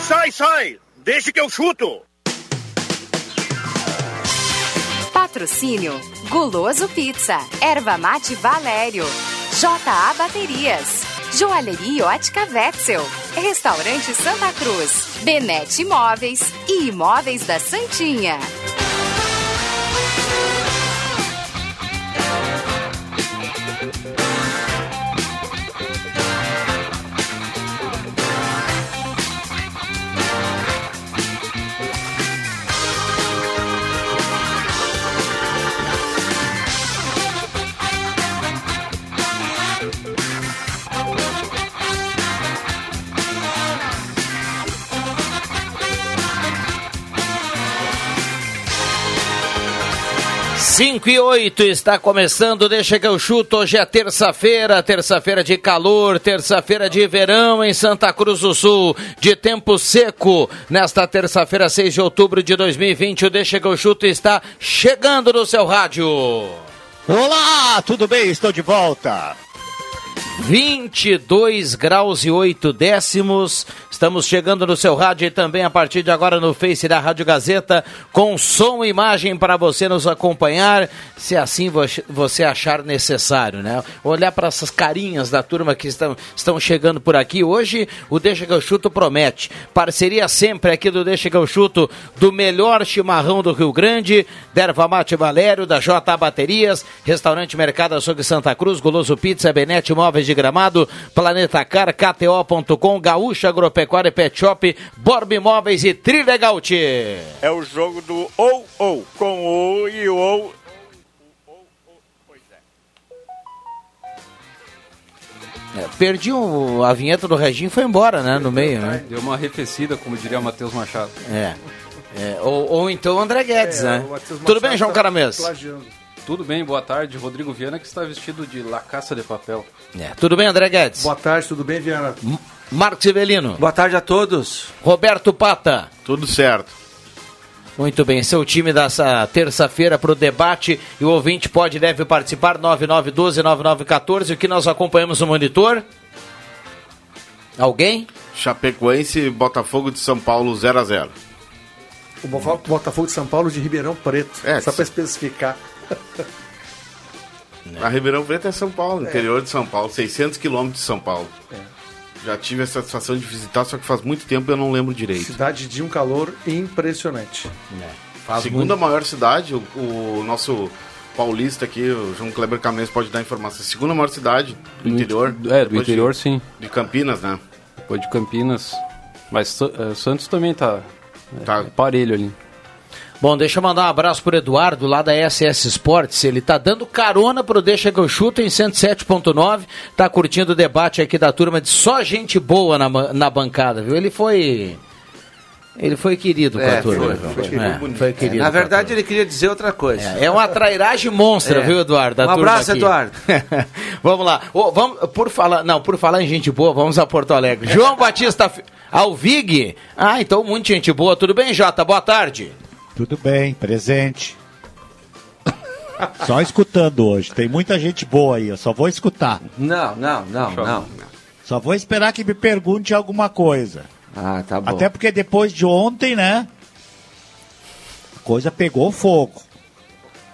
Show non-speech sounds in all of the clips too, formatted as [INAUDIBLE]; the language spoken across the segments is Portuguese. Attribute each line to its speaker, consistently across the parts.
Speaker 1: sai, sai! Deixe que eu chuto!
Speaker 2: Patrocínio Guloso Pizza, Erva Mate Valério, JA Baterias, Joalheria Ótica Wetzel, Restaurante Santa Cruz, Benete Imóveis e Imóveis da Santinha.
Speaker 3: Cinco e oito está começando, deixa que eu chuto. Hoje é terça-feira, terça-feira de calor, terça-feira de verão em Santa Cruz do Sul, de tempo seco. Nesta terça-feira, 6 de outubro de 2020, o Deixa que eu chuto está chegando no seu rádio.
Speaker 4: Olá, tudo bem? Estou de volta.
Speaker 3: 22 graus e 8 décimos. Estamos chegando no seu rádio e também a partir de agora no Face da Rádio Gazeta, com som e imagem para você nos acompanhar, se assim você achar necessário, né? Olhar para essas carinhas da turma que estão, estão chegando por aqui. Hoje o Deixa que eu chuto promete. Parceria sempre aqui do Deixa que eu chuto, do melhor chimarrão do Rio Grande, Derva Mate Valério, da J Baterias, Restaurante Mercado Açougue Santa Cruz, Goloso Pizza, Benete Móveis de Gramado, Planeta Car, KTO.com, Gaúcha Agropecuária Pet Shop, Borb Imóveis e Trilegaut.
Speaker 1: É o jogo do ou ou, com o e o ou.
Speaker 3: É, perdi o, a vinheta do Reginho foi embora, né? No meio, né?
Speaker 5: Deu uma arrefecida, como diria o Matheus Machado.
Speaker 3: É. é ou, ou, então o André Guedes, é, né? Tudo bem, João Caramês?
Speaker 5: Tudo bem, boa tarde. Rodrigo Viana que está vestido de lacaça de papel.
Speaker 3: É, tudo bem, André Guedes?
Speaker 6: Boa tarde, tudo bem, Viana?
Speaker 3: M Marcos Ivelino.
Speaker 7: Boa tarde a todos.
Speaker 3: Roberto Pata.
Speaker 8: Tudo certo.
Speaker 3: Muito bem, seu time dessa terça-feira para o debate e o ouvinte pode e deve participar 9912-9914. O que nós acompanhamos no monitor? Alguém?
Speaker 8: Chapecoense e Botafogo de São Paulo 0 a 0
Speaker 6: O Botafogo de São Paulo de Ribeirão Preto. É, só para especificar.
Speaker 8: A Ribeirão Preto é São Paulo, interior de São Paulo, 600 quilômetros de São Paulo. É. Já tive a satisfação de visitar, só que faz muito tempo eu não lembro direito.
Speaker 6: Cidade de um calor impressionante.
Speaker 8: É. Segunda muito... maior cidade, o, o, nosso paulista aqui, o João Kleber Camões pode dar informação. Segunda maior cidade do interior.
Speaker 5: É, do interior
Speaker 8: de,
Speaker 5: sim.
Speaker 8: De Campinas, né?
Speaker 5: Depois de Campinas. Mas uh, Santos também tá, tá. É, parelho ali.
Speaker 3: Bom, deixa eu mandar um abraço pro Eduardo lá da SS Sports. Ele tá dando carona pro Deixa que eu chuto em 107.9. Tá curtindo o debate aqui da turma de só gente boa na, na bancada, viu? Ele foi. Ele foi querido com a é, turma. Foi, foi, é,
Speaker 7: foi querido. É, na verdade, ele queria dizer outra coisa.
Speaker 3: É, é uma trairagem monstra, é. viu, Eduardo?
Speaker 7: Um abraço, Eduardo. [LAUGHS]
Speaker 3: vamos lá. Oh, vamos, por falar, não, por falar em gente boa, vamos a Porto Alegre. João Batista Alvig. Ah, então, muita gente boa. Tudo bem, Jota? Boa tarde.
Speaker 4: Tudo bem, presente. Só escutando hoje. Tem muita gente boa aí, eu só vou escutar.
Speaker 7: Não, não, não, não.
Speaker 4: Só vou esperar que me pergunte alguma coisa.
Speaker 7: Ah, tá bom.
Speaker 4: Até porque depois de ontem, né? A coisa pegou fogo.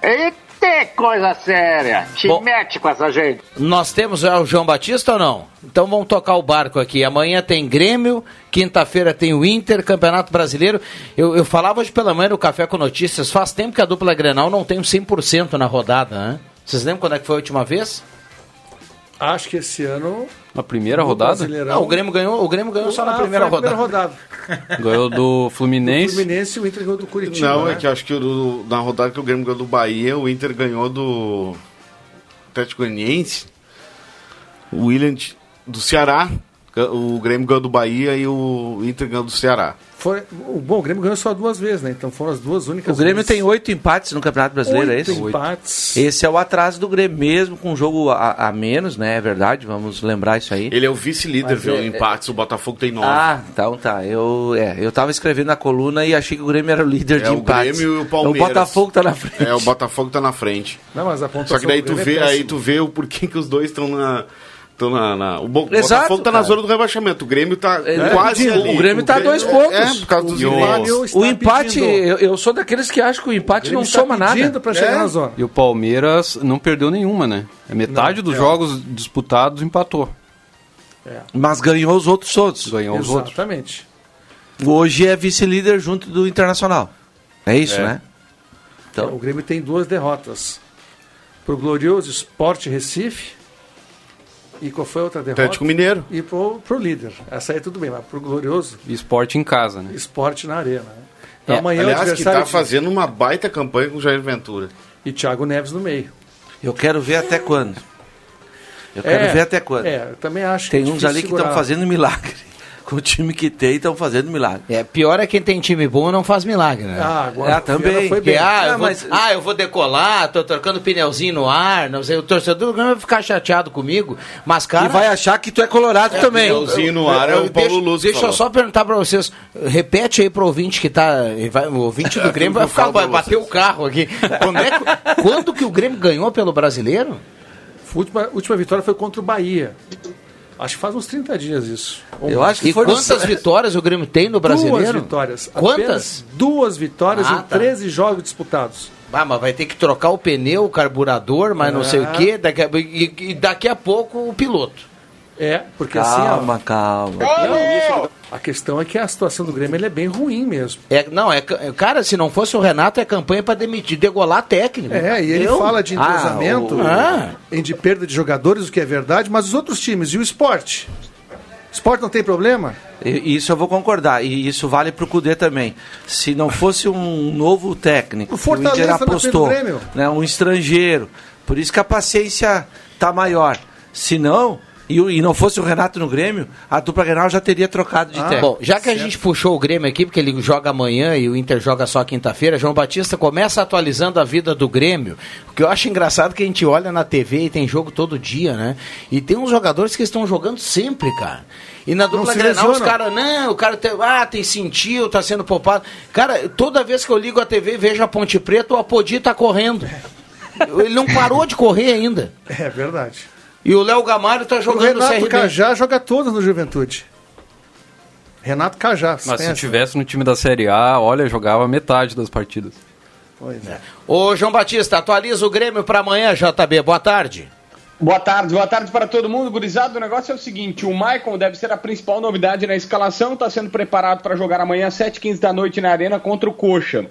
Speaker 1: Eita! Que coisa séria! Te Bom, mete com essa gente.
Speaker 3: Nós temos já o João Batista ou não? Então vamos tocar o barco aqui. Amanhã tem Grêmio, quinta-feira tem o Inter, Campeonato Brasileiro. Eu, eu falava hoje pela manhã no Café com Notícias, faz tempo que a dupla Grenal não tem um 100% na rodada, né? Vocês lembram quando é que foi a última vez?
Speaker 6: Acho que esse ano.
Speaker 5: Na primeira rodada?
Speaker 3: Não, o Grêmio ganhou, o Grêmio ganhou só na ah, primeira, rodada. primeira rodada. [LAUGHS]
Speaker 5: ganhou do Fluminense.
Speaker 6: O Fluminense e o Inter ganhou do Curitiba.
Speaker 8: Não,
Speaker 6: né?
Speaker 8: é que acho que o, na rodada que o Grêmio ganhou do Bahia, o Inter ganhou do Atlético Goianiense. O William do Ceará. O Grêmio ganhou do Bahia e o Inter ganhou do Ceará.
Speaker 6: Foi, bom, o Grêmio ganhou só duas vezes, né? Então foram as duas únicas.
Speaker 7: O Grêmio
Speaker 6: vezes.
Speaker 7: tem oito empates no Campeonato Brasileiro,
Speaker 6: oito
Speaker 7: é isso?
Speaker 6: empates.
Speaker 7: Esse é o atraso do Grêmio, mesmo com um jogo a, a, menos, né? É verdade, vamos lembrar isso aí.
Speaker 8: Ele é o vice-líder, viu? É, empates, o Botafogo tem nove.
Speaker 7: Ah, então tá. Eu, é, eu tava escrevendo a coluna e achei que o Grêmio era o líder é, de empates.
Speaker 8: O Grêmio e o Palmeiras.
Speaker 7: O Botafogo tá na frente.
Speaker 8: É, o Botafogo tá na frente.
Speaker 6: Não, mas a
Speaker 8: Só que daí tu vê, é aí tu vê o porquê que os dois estão na Estão na, na- o Bo-
Speaker 7: Exato,
Speaker 8: Botafogo tá na
Speaker 7: cara.
Speaker 8: zona do rebaixamento. O Grêmio tá
Speaker 7: É,
Speaker 8: quase
Speaker 7: o-
Speaker 8: ali.
Speaker 7: o Grêmio tá a dois pontos.
Speaker 8: É, por causa dos
Speaker 6: O
Speaker 8: empates.
Speaker 6: está
Speaker 7: O empate, eu, eu sou daqueles que acham que o empate
Speaker 6: Grêmio
Speaker 7: não
Speaker 6: está
Speaker 7: soma nada.
Speaker 6: pedindo para chegar
Speaker 8: É.
Speaker 6: na zona.
Speaker 5: E o Palmeiras não perdeu nenhuma, né? É metade dos jogos disputados empatou.
Speaker 7: Mas ganhou os outros todos.
Speaker 5: Ganhou os outros.
Speaker 6: Exatamente.
Speaker 7: Hoje é vice-líder junto do Internacional. É isso, né? Então-
Speaker 6: O Grêmio tem duas derrotas. Pro glorioso Sport Recife. E qual foi a outra derrota?
Speaker 8: Atlético Mineiro.
Speaker 6: E pro, pro líder. Essa aí tudo bem, mas pro glorioso
Speaker 5: E esporte em casa, né?
Speaker 6: Esporte na Arena. né? Então
Speaker 3: É,
Speaker 6: amanhã o
Speaker 8: Aliás, que
Speaker 6: adversário
Speaker 8: tá fazendo uma baita campanha com o Jair Ventura.
Speaker 6: e Thiago Neves no meio.
Speaker 7: Eu quero ver até quando. Eu quero
Speaker 6: É,
Speaker 7: ver até quando.
Speaker 6: É, eu também acho
Speaker 7: Tem
Speaker 6: que é
Speaker 7: uns ali que estão fazendo milagre. Com o time que tem, estão fazendo milagre.
Speaker 3: É, pior é quem tem time bom e não faz milagre, né?
Speaker 6: Ah, agora Viana
Speaker 7: também,
Speaker 6: foi
Speaker 3: Que,
Speaker 6: bem.
Speaker 3: ah, eu vou,
Speaker 7: mas-
Speaker 3: ah, eu vou decolar, tô trocando pneuzinho no ar, não sei, o torcedor do Grêmio vai ficar chateado comigo, mas cara...
Speaker 7: e vai achar que tu é colorado também.
Speaker 8: Pneuzinho no ar é o Paulo
Speaker 3: deixa,
Speaker 8: Luz
Speaker 3: Deixa eu
Speaker 8: falou.
Speaker 3: só perguntar pra vocês, repete aí pro ouvinte que tá, vai- o ouvinte do [LAUGHS] Grêmio vai, ficar, vai bater o carro aqui. Quando, é que- quando que o Grêmio ganhou pelo Brasileiro?
Speaker 6: A última, última vitória foi contra o Bahia. Acho que faz uns 30 dias isso. Ou
Speaker 7: Eu acho que
Speaker 3: E
Speaker 7: foi no-
Speaker 3: quantas vitórias o Grêmio tem no
Speaker 6: Duas
Speaker 3: Brasileiro?
Speaker 6: vitórias.
Speaker 3: Quantas?
Speaker 6: Duas vitórias
Speaker 3: Ah,
Speaker 6: em
Speaker 3: tá.
Speaker 6: 13 jogos disputados.
Speaker 3: Ah, mas vai ter que trocar o pneu, o carburador, mas não sei o
Speaker 6: Ah.
Speaker 3: quê, daqui a, e, e daqui a pouco o piloto.
Speaker 6: É, porque assim,
Speaker 7: Calma, calma.
Speaker 6: ó, a questão é que a situação do Grêmio ele é bem ruim mesmo.
Speaker 3: É, não, é, ca- cara, se não fosse o Renato, é campanha pra demitir, degolar técnico.
Speaker 6: É, e ele
Speaker 3: Eu?
Speaker 6: fala de entrosamento,
Speaker 3: Ah,
Speaker 6: em de perda de jogadores, o que é verdade, mas os outros times, e o esporte? O esporte não tem problema?
Speaker 7: Isso eu vou concordar. E isso vale pro Cudê também. Se não fosse um novo técnico,
Speaker 6: O Fortaleza frente do
Speaker 7: apostou,
Speaker 6: Grêmio.
Speaker 7: né, um estrangeiro. Por isso que a paciência tá maior. Se não, e, e não fosse o Renato no Grêmio, a dupla Grenal já teria trocado de técnico.
Speaker 3: Bom, já que a gente puxou o Grêmio aqui, porque ele joga amanhã e o Inter joga só quinta-feira, João Batista começa atualizando a vida do Grêmio. O que eu acho engraçado é que a gente olha na TV e tem jogo todo dia, né? E tem uns jogadores que estão jogando sempre, cara. E na dupla Grenal, os caras, não, o cara tem, ah, tem sentiu, tá sendo poupado. Cara, toda vez que eu ligo a TV e vejo a Ponte Preta, o Apodi tá correndo. [LAUGHS] Ele não parou de correr ainda.
Speaker 6: É verdade.
Speaker 3: E o Léo Gamalho tá
Speaker 6: O
Speaker 3: jogando no
Speaker 6: Renato
Speaker 3: CRB.
Speaker 6: Cajá joga todas no Juventude. Renato Cajá.
Speaker 5: Mas se
Speaker 6: conhece?
Speaker 5: tivesse no time da Série A, olha, jogava metade das partidas.
Speaker 6: Pois é.
Speaker 3: Ô, João Batista, atualiza o Grêmio pra amanhã, JB. Boa tarde.
Speaker 9: Boa tarde, boa tarde para todo mundo. Gurizado, o negócio é o seguinte: o Maicon deve ser a principal novidade na escalação, está sendo preparado para jogar amanhã às 7h15 da noite na Arena contra o Coxa.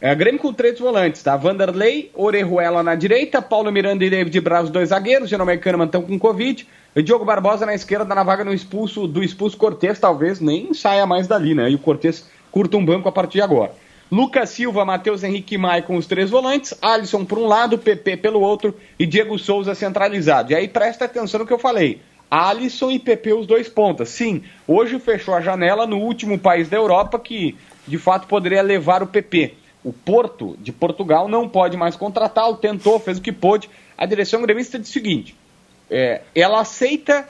Speaker 9: É, Grêmio com três volantes, tá? Vanderlei, Orejuela na direita, Paulo Miranda e David Braz, dois zagueiros, Jeromel Kahneman estão com Covid, Diogo Barbosa na esquerda na vaga no expulso, do expulso Cortez, talvez nem saia mais dali, né? E o Cortez curta um banco a partir de agora. Lucas Silva, Matheus Henrique e Maicon, os três volantes, Alisson por um lado, PP pelo outro e Diego Souza centralizado. E aí presta atenção no que eu falei. Alisson e PP os dois pontas. Sim, hoje fechou a janela no último país da Europa que de fato poderia levar o PP. O Porto de Portugal não pode mais contratá-lo, tentou, fez o que pôde. A direção gremista diz o seguinte: é, ela aceita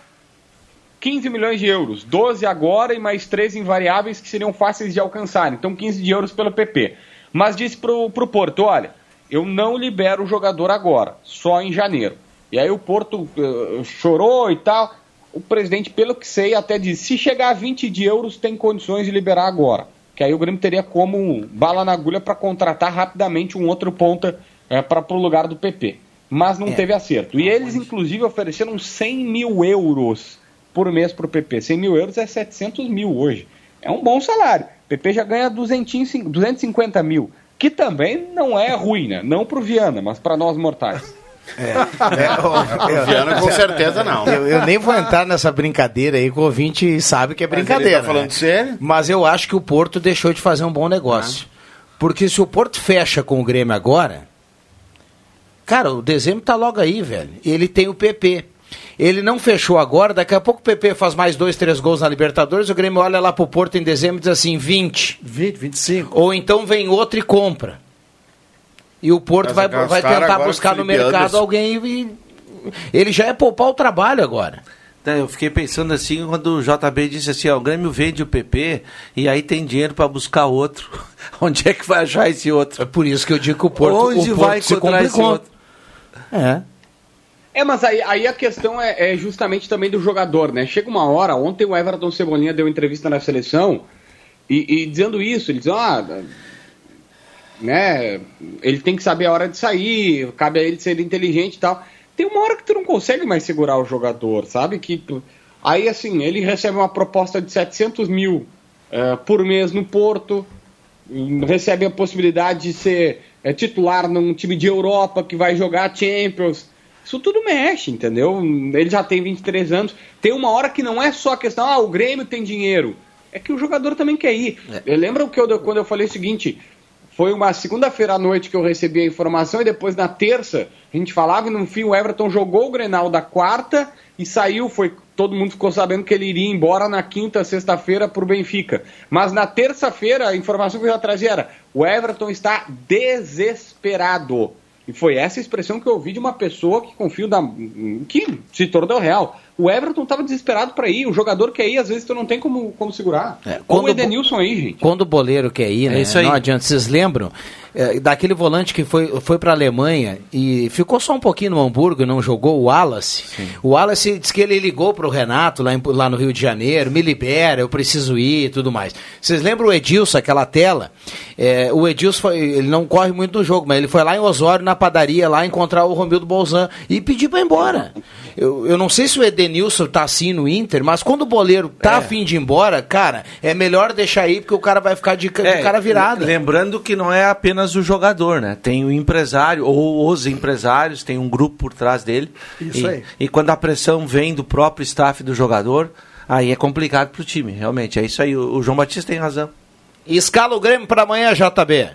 Speaker 9: 15 milhões de euros, 12 agora e mais 3 invariáveis que seriam fáceis de alcançar. Então 15 de euros pelo PP. Mas disse pro, pro Porto, olha, eu não libero o jogador agora, só em janeiro. E aí o Porto eh, chorou e tal. O presidente, pelo que sei, até disse, se chegar a 20 de euros, tem condições de liberar agora. Que aí o Grêmio teria como bala na agulha para contratar rapidamente um outro ponta eh, para o lugar do PP. Mas não teve acerto. E eles, inclusive, ofereceram 100 mil euros por mês para o PP. 100 mil euros é 700 mil hoje. É um bom salário. O PP já ganha 200, 250 mil, que também não é ruim, né? Não para o Viana, mas para nós mortais.
Speaker 8: O Viana com certeza não.
Speaker 3: Eu, eu nem vou entrar nessa brincadeira aí, que o ouvinte sabe que é
Speaker 8: Mas ele
Speaker 3: brincadeira.
Speaker 8: tá falando
Speaker 3: né?
Speaker 8: sério?
Speaker 3: Mas eu acho que o Porto deixou de fazer um bom negócio. Porque se o Porto fecha com o Grêmio agora, cara, o dezembro tá logo aí, velho. Ele tem o PP. Ele não fechou agora, daqui a pouco o PP faz mais dois, três gols na Libertadores, o Grêmio olha lá pro Porto em dezembro e diz assim, 20.
Speaker 6: 20, 25.
Speaker 3: Ou então vem outro e compra. E o Porto
Speaker 8: Mas
Speaker 3: vai, vai tentar buscar no mercado
Speaker 8: Anderson.
Speaker 3: alguém e. Ele já é poupar o trabalho agora.
Speaker 7: Né, Eu fiquei pensando assim quando o JB disse assim, ó, o Grêmio vende o PP e aí tem dinheiro para buscar outro. [LAUGHS] Onde é que vai achar esse outro?
Speaker 3: É por isso que eu digo que o Porto,
Speaker 7: Onde
Speaker 3: o Porto
Speaker 7: vai
Speaker 3: se
Speaker 7: encontrar esse outro?
Speaker 3: É.
Speaker 9: É, mas aí, aí a questão é, é justamente também do jogador, né? Chega uma hora, ontem o Everton Cebolinha deu entrevista na seleção e, e dizendo isso, ele diz, ah, né, ele tem que saber a hora de sair, cabe a ele ser inteligente e tal. Tem uma hora que tu não consegue mais segurar o jogador, sabe? Que tu- aí assim, ele recebe uma proposta de 700 mil eh, por mês no Porto, recebe a possibilidade de ser eh, titular num time de Europa que vai jogar Champions. Isso tudo mexe, entendeu? Ele já tem 23 anos. Tem uma hora que não é só a questão, ah, o Grêmio tem dinheiro. É que o jogador também quer ir. Eu lembro que eu, quando eu falei o seguinte, foi uma segunda-feira à noite que eu recebi a informação e depois na terça a gente falava e no fim o Everton jogou o Grenal da quarta e saiu, foi todo mundo ficou sabendo que ele iria embora na quinta, sexta-feira pro Benfica. Mas na terça-feira a informação que eu já trazia era: o Everton está desesperado. E foi essa expressão que eu ouvi de uma pessoa que confio da que se tornou real. O Everton estava desesperado para ir, o jogador quer ir, às vezes tu não tem como, como segurar.
Speaker 3: É,
Speaker 9: Ou
Speaker 3: quando
Speaker 9: o Edenilson aí, gente.
Speaker 3: Quando o boleiro quer ir, né?
Speaker 7: isso aí.
Speaker 3: Não adianta. Vocês lembram é, daquele volante que foi, foi para a Alemanha e ficou só um pouquinho no Hamburgo e não jogou o Wallace? O Wallace disse que ele ligou para o Renato lá, em- lá no Rio de Janeiro, me libera, eu preciso ir e tudo mais. Vocês lembram o Edilson, aquela tela? É, o Edilson, foi- ele não corre muito no jogo, mas ele foi lá em Osório, na padaria, lá encontrar o Romildo Bolzan e pedir para ir embora. Eu, eu não sei se o Edenilson tá assim no Inter, mas quando o boleiro tá
Speaker 7: É.
Speaker 3: afim de ir embora, cara, é melhor deixar aí porque o cara vai ficar de, de cara virada.
Speaker 7: Lembrando que não é apenas o jogador, né? Tem o empresário ou os empresários, tem um grupo por trás dele.
Speaker 6: Isso
Speaker 7: e,
Speaker 6: aí.
Speaker 7: E quando a pressão vem do próprio staff do jogador, aí é complicado pro time, realmente. É isso aí. O, o João Batista tem razão.
Speaker 3: Escala o Grêmio para amanhã, JB.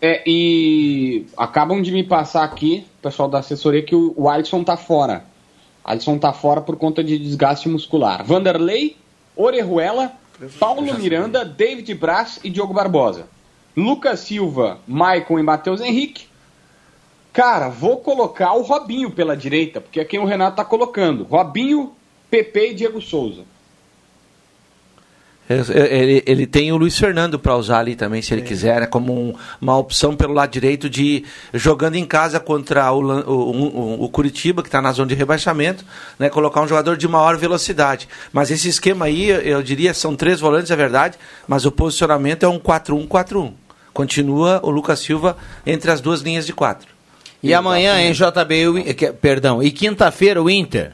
Speaker 9: É, e acabam de me passar aqui, pessoal da assessoria, que o, o Alisson tá fora. Alisson tá fora por conta de desgaste muscular. Vanderlei, Orejuela, Paulo Miranda, David Braz e Diogo Barbosa. Lucas Silva, Maicon e Matheus Henrique. Cara, vou colocar o Robinho pela direita, porque é quem o Renato tá colocando. Robinho, PP e Diego Souza.
Speaker 7: É, é, Ele, ele tem o Luiz Fernando para usar ali também, se ele quiser, né? como um- uma opção pelo lado direito de jogando em casa contra o, o- o Curitiba, que está na zona de rebaixamento, né? colocar um jogador de maior velocidade. Mas esse esquema aí, eu diria, são três volantes, é verdade, mas o posicionamento é um 4-1-4-1. Continua o Lucas Silva entre as duas linhas de quatro.
Speaker 3: E amanhã, hein, JB, o perdão, e quinta-feira o Inter.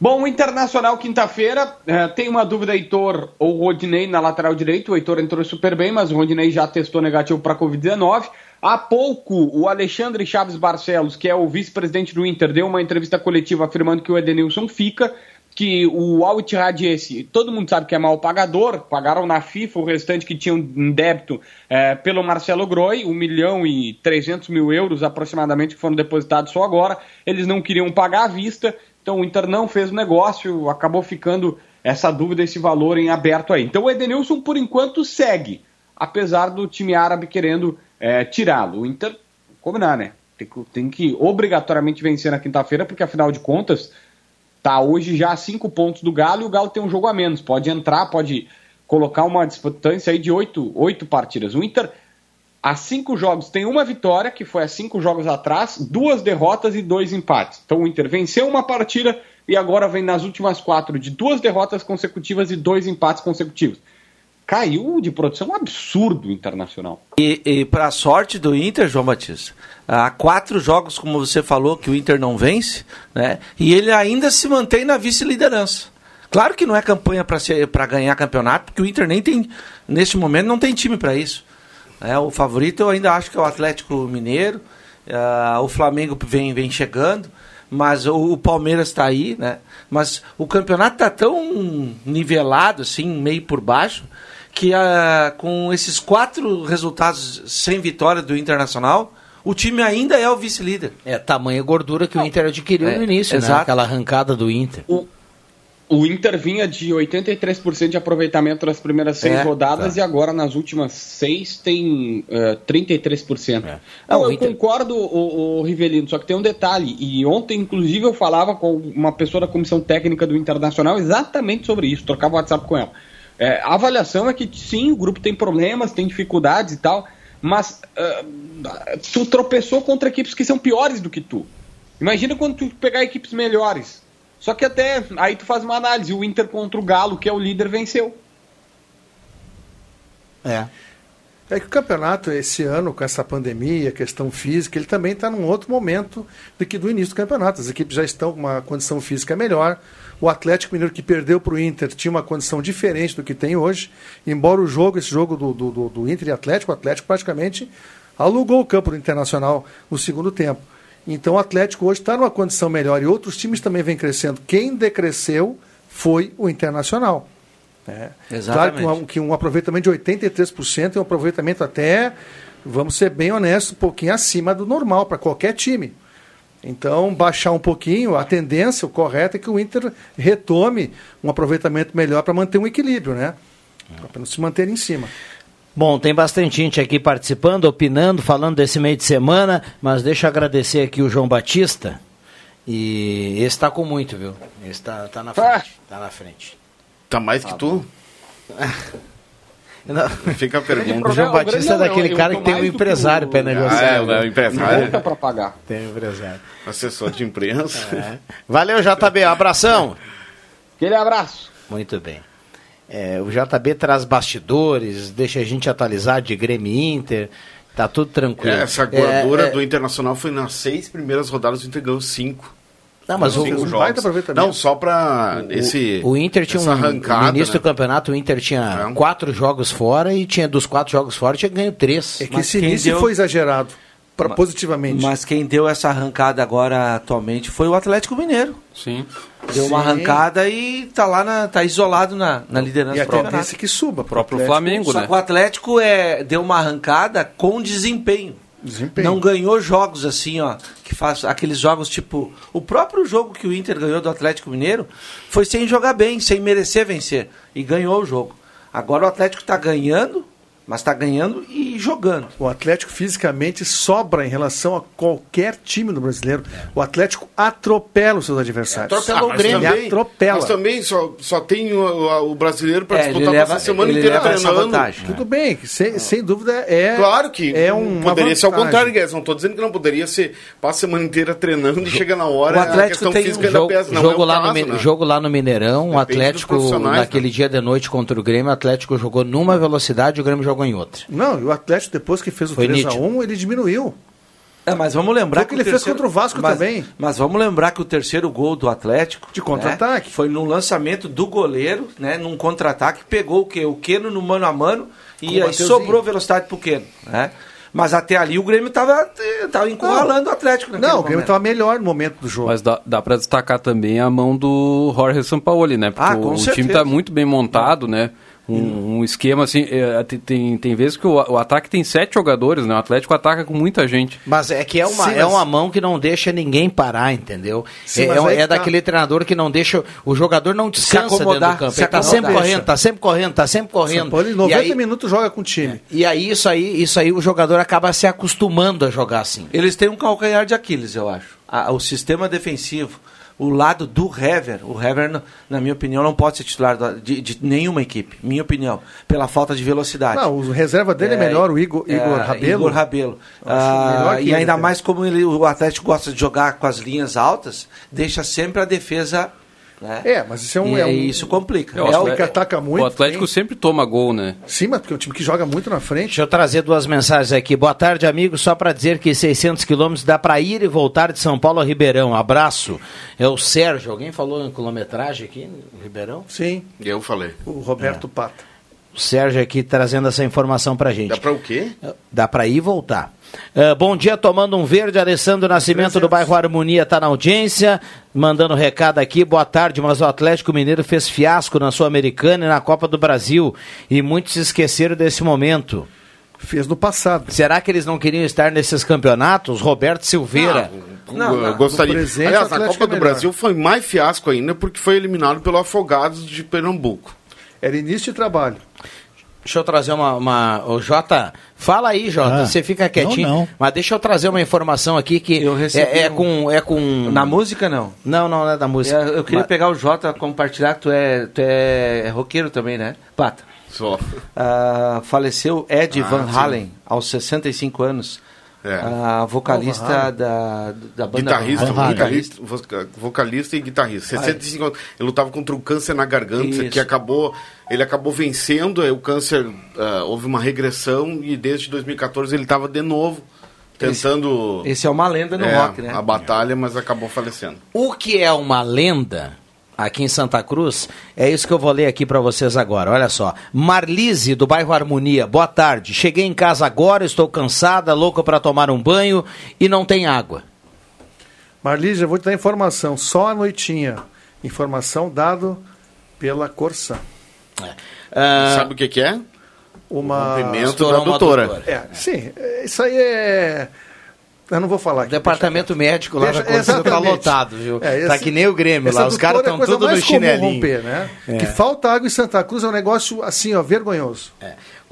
Speaker 9: Bom, o Internacional, quinta-feira, eh, tem uma dúvida, Heitor ou Rodinei na lateral direito. O Heitor entrou super bem, mas o Rodinei já testou negativo para Covid-19. Há pouco, o Alexandre Chaves Barcelos, que é o vice-presidente do Inter, deu uma entrevista coletiva afirmando que o Edenilson fica, que o Al Ittihad esse, todo mundo sabe que é mal pagador, pagaram na FIFA o restante que tinham em débito eh, pelo Marcelo Groi, 1 milhão e 300 mil euros aproximadamente que foram depositados só agora, eles não queriam pagar à vista, então o Inter não fez o negócio, acabou ficando essa dúvida, esse valor em aberto aí. Então o Edenilson, por enquanto, segue, apesar do time árabe querendo eh, tirá-lo. O Inter, combinar, né? Tem que, tem que obrigatoriamente vencer na quinta-feira, porque afinal de contas, tá hoje já a cinco pontos do Galo e o Galo tem um jogo a menos. Pode entrar, pode colocar uma distância aí de oito, oito partidas. O Inter, há cinco jogos, tem uma vitória, que foi há cinco jogos atrás, duas derrotas e dois empates. Então o Inter venceu uma partida e agora vem nas últimas quatro de duas derrotas consecutivas e dois empates consecutivos. Caiu de produção um absurdo internacional.
Speaker 7: E, e para a sorte do Inter, João Batista, há quatro jogos, como você falou, que o Inter não vence, né? E ele ainda se mantém na vice-liderança. Claro que não é campanha para ganhar campeonato, porque o Inter nem tem, neste momento, não tem time para isso. né? o favorito eu ainda acho que é o Atlético Mineiro, ah, o Flamengo vem, vem chegando, mas o, o Palmeiras está aí, né? Mas o campeonato está tão nivelado, assim, meio por baixo, que ah, com esses quatro resultados sem vitória do Internacional, o time ainda é o vice-líder.
Speaker 3: É tamanha gordura que o Inter adquiriu
Speaker 7: É,
Speaker 3: no início, né?
Speaker 7: exato.
Speaker 3: Aquela arrancada do Inter.
Speaker 9: O, o Inter vinha de 83% de aproveitamento nas primeiras seis
Speaker 7: É,
Speaker 9: rodadas
Speaker 3: tá.
Speaker 9: e agora nas últimas seis tem eh, 33%.
Speaker 3: É.
Speaker 9: Não,
Speaker 3: Ah, o
Speaker 9: eu
Speaker 3: Inter-
Speaker 9: concordo, o, Rivelino, só que tem um detalhe. E ontem, inclusive, eu falava com uma pessoa da comissão técnica do Internacional exatamente sobre isso, trocava WhatsApp com ela. É, a avaliação é que sim, o grupo tem problemas, tem dificuldades e tal, mas ah, tu tropeçou contra equipes que são piores do que tu. Imagina quando tu pegar equipes melhores. Só que até aí tu faz uma análise, o Inter contra o Galo, que é o líder, venceu.
Speaker 3: É.
Speaker 6: É que o campeonato, esse ano, com essa pandemia, questão física, ele também está num outro momento do que do início do campeonato. As equipes já estão com uma condição física melhor. O Atlético Mineiro que perdeu para o Inter tinha uma condição diferente do que tem hoje. Embora o jogo, esse jogo do, do, do, Inter e Atlético, o Atlético praticamente alugou o campo do Internacional no segundo tempo. Então o Atlético hoje está numa condição melhor e outros times também vêm crescendo. Quem decresceu foi o Internacional. É.
Speaker 7: Exatamente.
Speaker 6: Claro que um, que um aproveitamento de 83% é um aproveitamento até, vamos ser bem honestos, um pouquinho acima do normal para qualquer time. Então, baixar um pouquinho, a tendência, o correto é que o Inter retome um aproveitamento melhor para manter um equilíbrio, né? Para não se manter em cima.
Speaker 3: Bom, tem bastante gente aqui participando, opinando, falando desse meio de semana, mas deixa eu agradecer aqui o João Batista. E esse está com muito, viu? Esse está tá na frente. Tá na frente.
Speaker 8: Tá mais que tu? [LAUGHS]
Speaker 3: Não.
Speaker 8: Fica a pergunta.
Speaker 3: O João Batista é daquele cara que tem um empresário para negociar.
Speaker 8: Ah, é, o empresário.
Speaker 9: Conta pra pagar.
Speaker 3: Tem um empresário.
Speaker 8: Assessor de imprensa.
Speaker 3: É. Valeu, JB. Abração.
Speaker 9: Aquele abraço.
Speaker 3: Muito bem. É, o JB traz bastidores, deixa a gente atualizar de Grêmio e Inter. Tá tudo tranquilo.
Speaker 8: É, essa gordura
Speaker 3: É, é,
Speaker 8: do Internacional foi nas seis primeiras rodadas, o Inter ganhou cinco.
Speaker 3: Não, mas o,
Speaker 6: um
Speaker 8: jogos.
Speaker 6: baita aproveitamento.
Speaker 8: Não, só pra esse.
Speaker 3: o Inter tinha
Speaker 8: essa
Speaker 3: um.
Speaker 8: arrancada,
Speaker 3: no início
Speaker 8: né?
Speaker 3: do campeonato, o Inter tinha
Speaker 8: É.
Speaker 3: quatro jogos fora e tinha dos quatro jogos fora tinha ganho três.
Speaker 6: É que
Speaker 7: Mas
Speaker 6: esse
Speaker 7: quem
Speaker 6: início
Speaker 7: deu-
Speaker 6: foi exagerado, pra,
Speaker 7: Mas-
Speaker 6: positivamente.
Speaker 7: Mas quem deu essa arrancada agora atualmente foi o Atlético Mineiro.
Speaker 5: Sim.
Speaker 7: Deu uma
Speaker 6: Sim.
Speaker 7: arrancada e tá lá na, tá isolado na, na liderança
Speaker 6: e a tendência é que suba.
Speaker 5: O próprio
Speaker 6: Atlético.
Speaker 5: Flamengo,
Speaker 7: Só
Speaker 5: né?
Speaker 7: que o Atlético é, deu uma arrancada com desempenho.
Speaker 6: Desempenho.
Speaker 7: Não ganhou jogos assim, ó, que faz aqueles jogos tipo. O próprio jogo que o Inter ganhou do Atlético Mineiro foi sem jogar bem, sem merecer vencer. E ganhou o jogo. Agora o Atlético está ganhando, mas está ganhando e jogando.
Speaker 6: O Atlético fisicamente sobra em relação a qualquer time do brasileiro. O Atlético atropela os seus adversários.
Speaker 3: Atropelou o
Speaker 8: mas
Speaker 3: Grêmio.
Speaker 6: Ele atropela.
Speaker 8: Mas também só, só tem o, o- o brasileiro pra
Speaker 7: É, ele
Speaker 8: disputar
Speaker 7: leva-
Speaker 8: essa semana
Speaker 7: ele
Speaker 8: inteira
Speaker 7: leva essa
Speaker 8: treinando.
Speaker 7: vantagem.
Speaker 6: Tudo bem, sem, sem dúvida é.
Speaker 8: Claro que
Speaker 6: é um
Speaker 8: poderia ser ao contrário, Guedes. Não estou dizendo que não poderia ser. Passa a semana inteira treinando e chega na hora.
Speaker 7: O Atlético
Speaker 8: a questão
Speaker 7: tem
Speaker 8: física
Speaker 7: um
Speaker 8: ainda
Speaker 3: jogo,
Speaker 8: pesa. Não
Speaker 3: jogo
Speaker 8: é o
Speaker 3: lá
Speaker 8: caso,
Speaker 3: no,
Speaker 8: né?
Speaker 3: jogo lá no Mineirão, o Atlético, naquele dia de noite contra o Grêmio, o Atlético jogou numa velocidade e o Grêmio jogou em outra.
Speaker 6: Não, e o Atlético, depois que fez o
Speaker 3: Foi
Speaker 6: 3x1, ele diminuiu.
Speaker 7: É, mas vamos lembrar
Speaker 6: Foi o que ele fez contra o Vasco
Speaker 7: mas,
Speaker 6: também.
Speaker 7: Mas vamos lembrar que o terceiro gol do Atlético
Speaker 6: De contra-ataque.
Speaker 7: né, foi no lançamento do goleiro, né, num contra-ataque, pegou o que o Queno no mano a mano e
Speaker 6: o
Speaker 7: aí sobrou velocidade pro Queno, né? Mas até ali o Grêmio tava, tava encurralando o Atlético
Speaker 6: Não, o Grêmio
Speaker 7: momento.
Speaker 6: estava melhor no momento do jogo.
Speaker 5: Mas dá, dá para destacar também a mão do Jorge Sampaoli, né? Porque
Speaker 7: Ah, com
Speaker 5: o,
Speaker 7: certeza.
Speaker 5: time tá muito bem montado, né? Um, um esquema assim, é, tem- tem, tem vezes que o, o ataque tem sete jogadores, né? O Atlético ataca com muita gente.
Speaker 3: Mas é que é uma,
Speaker 6: Sim,
Speaker 3: é
Speaker 6: mas-
Speaker 3: uma mão que não deixa ninguém parar, entendeu?
Speaker 6: Sim,
Speaker 3: é é, é
Speaker 6: tá.
Speaker 3: daquele treinador que não deixa. O jogador não descansa
Speaker 7: acomodar,
Speaker 3: dentro do campo.
Speaker 7: se
Speaker 3: tá
Speaker 7: acomodar.
Speaker 3: sempre
Speaker 6: Deixa.
Speaker 3: correndo, tá sempre correndo, tá sempre correndo.
Speaker 6: Paulo, em
Speaker 3: E
Speaker 6: 90
Speaker 3: aí-
Speaker 6: minutos joga com o time.
Speaker 3: E aí isso aí, isso aí o jogador acaba se acostumando a jogar assim.
Speaker 7: Eles têm um calcanhar de Aquiles, eu acho. A- o sistema defensivo, o lado do Hever, o Hever, na- minha opinião, não pode ser titular de, de nenhuma equipe, minha opinião, pela falta de velocidade.
Speaker 6: Não, o reserva dele é, melhor, o Igor, Igor
Speaker 7: é,
Speaker 6: Rabelo.
Speaker 7: Igor Rabelo. Ah, e ainda mais como ele, o Atlético gosta de jogar com as linhas altas, deixa sempre a defesa. Né?
Speaker 6: É, mas isso é um.
Speaker 7: E
Speaker 6: é um-
Speaker 7: isso complica.
Speaker 5: É, o
Speaker 7: É o-
Speaker 6: time que ataca muito.
Speaker 5: o Atlético
Speaker 6: tem-
Speaker 5: sempre toma gol, né?
Speaker 6: Sim, mas porque é um time que joga muito na frente.
Speaker 3: Deixa eu trazer duas mensagens aqui. Boa tarde, amigos. Só para dizer que 600 quilômetros dá para ir e voltar de São Paulo a Ribeirão. Abraço. É o Sérgio. Alguém falou em quilometragem aqui no Ribeirão?
Speaker 6: Sim,
Speaker 8: Eu falei.
Speaker 6: o Roberto
Speaker 3: É.
Speaker 6: Pata.
Speaker 3: O Sérgio aqui trazendo essa informação pra gente.
Speaker 8: Dá pra o quê?
Speaker 3: Dá para ir e voltar. Ah, bom dia, tomando um verde. Alessandro Nascimento do bairro Harmonia está na audiência, mandando recado aqui. Boa tarde, mas o Atlético Mineiro fez fiasco na Sul-Americana e na Copa do Brasil e muitos se esqueceram desse momento.
Speaker 6: Fez no passado.
Speaker 3: Será que eles não queriam estar nesses campeonatos? Roberto Silveira.
Speaker 7: Não,
Speaker 8: eu
Speaker 7: não,
Speaker 8: gostaria.
Speaker 6: presente,
Speaker 8: Aliás, a Copa
Speaker 6: é
Speaker 8: do. Brasil foi mais fiasco ainda porque foi eliminado pelo Afogados de Pernambuco.
Speaker 6: Era início de trabalho.
Speaker 3: Deixa eu trazer uma. uma... Ô, Jota, fala aí, Jota.
Speaker 4: Ah,
Speaker 3: Você fica quietinho.
Speaker 4: não, não.
Speaker 3: Mas deixa eu trazer uma informação aqui que
Speaker 7: Eu recebi
Speaker 3: é, é
Speaker 7: um-
Speaker 3: com. É com...
Speaker 7: Na música, não.
Speaker 3: Não, não, não é da música.
Speaker 7: É, eu queria
Speaker 3: Mas-
Speaker 7: pegar o Jota, compartilhar, tu é, tu é roqueiro também, né? Pata.
Speaker 8: Só.
Speaker 7: Ah, faleceu Ed
Speaker 8: Ah,
Speaker 7: Van
Speaker 8: sim.
Speaker 7: Halen, aos 65 anos.
Speaker 8: É.
Speaker 7: A vocalista da, da banda
Speaker 8: Guitarrista, guitarrista, voca- vocalista e guitarrista. 65 anos. Ele lutava contra um câncer na garganta
Speaker 7: Isso.
Speaker 8: que acabou. Ele acabou vencendo, aí o câncer ah, houve uma regressão e desde 2014 ele estava de novo tentando
Speaker 7: Esse é uma lenda no
Speaker 8: é,
Speaker 7: rock, né?
Speaker 8: a batalha, mas acabou falecendo.
Speaker 3: O que é uma lenda aqui em Santa Cruz é isso que eu vou ler aqui para vocês agora. Olha só. Marlise, do bairro Harmonia. Boa tarde. Cheguei em casa agora, estou cansada, louca para tomar um banho e não tem água.
Speaker 6: Marlise, eu vou te dar informação. Só à noitinha. Informação dado pela Corsã.
Speaker 3: Ah,
Speaker 8: Sabe o que, que é?
Speaker 6: Uma.
Speaker 8: Rompimento
Speaker 3: estourou
Speaker 8: da
Speaker 3: uma
Speaker 8: doutora.
Speaker 3: doutora.
Speaker 6: É, sim. é, Isso aí é. Eu não vou falar
Speaker 3: O
Speaker 6: aqui.
Speaker 3: departamento médico lá
Speaker 6: Deixa-
Speaker 3: da Conselho tá lotado, viu?
Speaker 6: É,
Speaker 3: tá
Speaker 6: esse-
Speaker 3: que nem o Grêmio lá, os caras
Speaker 6: é
Speaker 3: estão
Speaker 6: coisa
Speaker 3: tudo no chinelinho.
Speaker 6: romper, né?
Speaker 3: É.
Speaker 6: Que falta água em Santa Cruz é um negócio assim, ó, vergonhoso.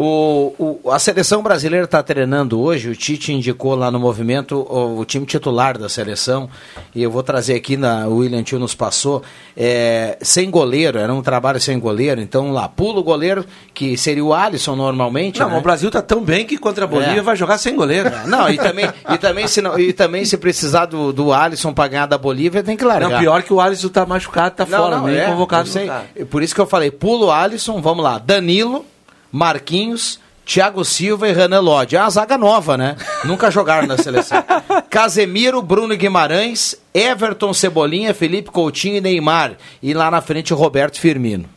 Speaker 3: O, o- a seleção brasileira está treinando hoje, o Tite indicou lá no movimento o, o time titular da seleção, e eu vou trazer aqui, na, o William Tio nos passou, é, sem goleiro, era um trabalho sem goleiro, então lá, pula o goleiro, que seria o Alisson normalmente,
Speaker 7: Não,
Speaker 3: né?
Speaker 7: o Brasil tá tão bem que contra a Bolívia
Speaker 3: É.
Speaker 7: vai jogar sem goleiro.
Speaker 3: Não, e também, e também, se, não, e também se precisar do, do Alisson para ganhar da Bolívia, tem que largar.
Speaker 7: Não, pior que o Alisson tá machucado, tá
Speaker 3: Não,
Speaker 7: fora,
Speaker 3: não,
Speaker 7: nem
Speaker 3: é,
Speaker 7: convocado
Speaker 3: sei.
Speaker 7: no cara.
Speaker 3: Por isso que eu falei, pula o Alisson, vamos lá. Danilo, Marquinhos, Thiago Silva e Renan Lodge. É uma zaga nova, né? Nunca jogaram na seleção. [LAUGHS] Casemiro, Bruno Guimarães, Everton Cebolinha, Felipe Coutinho e Neymar. E lá na frente, Roberto Firmino.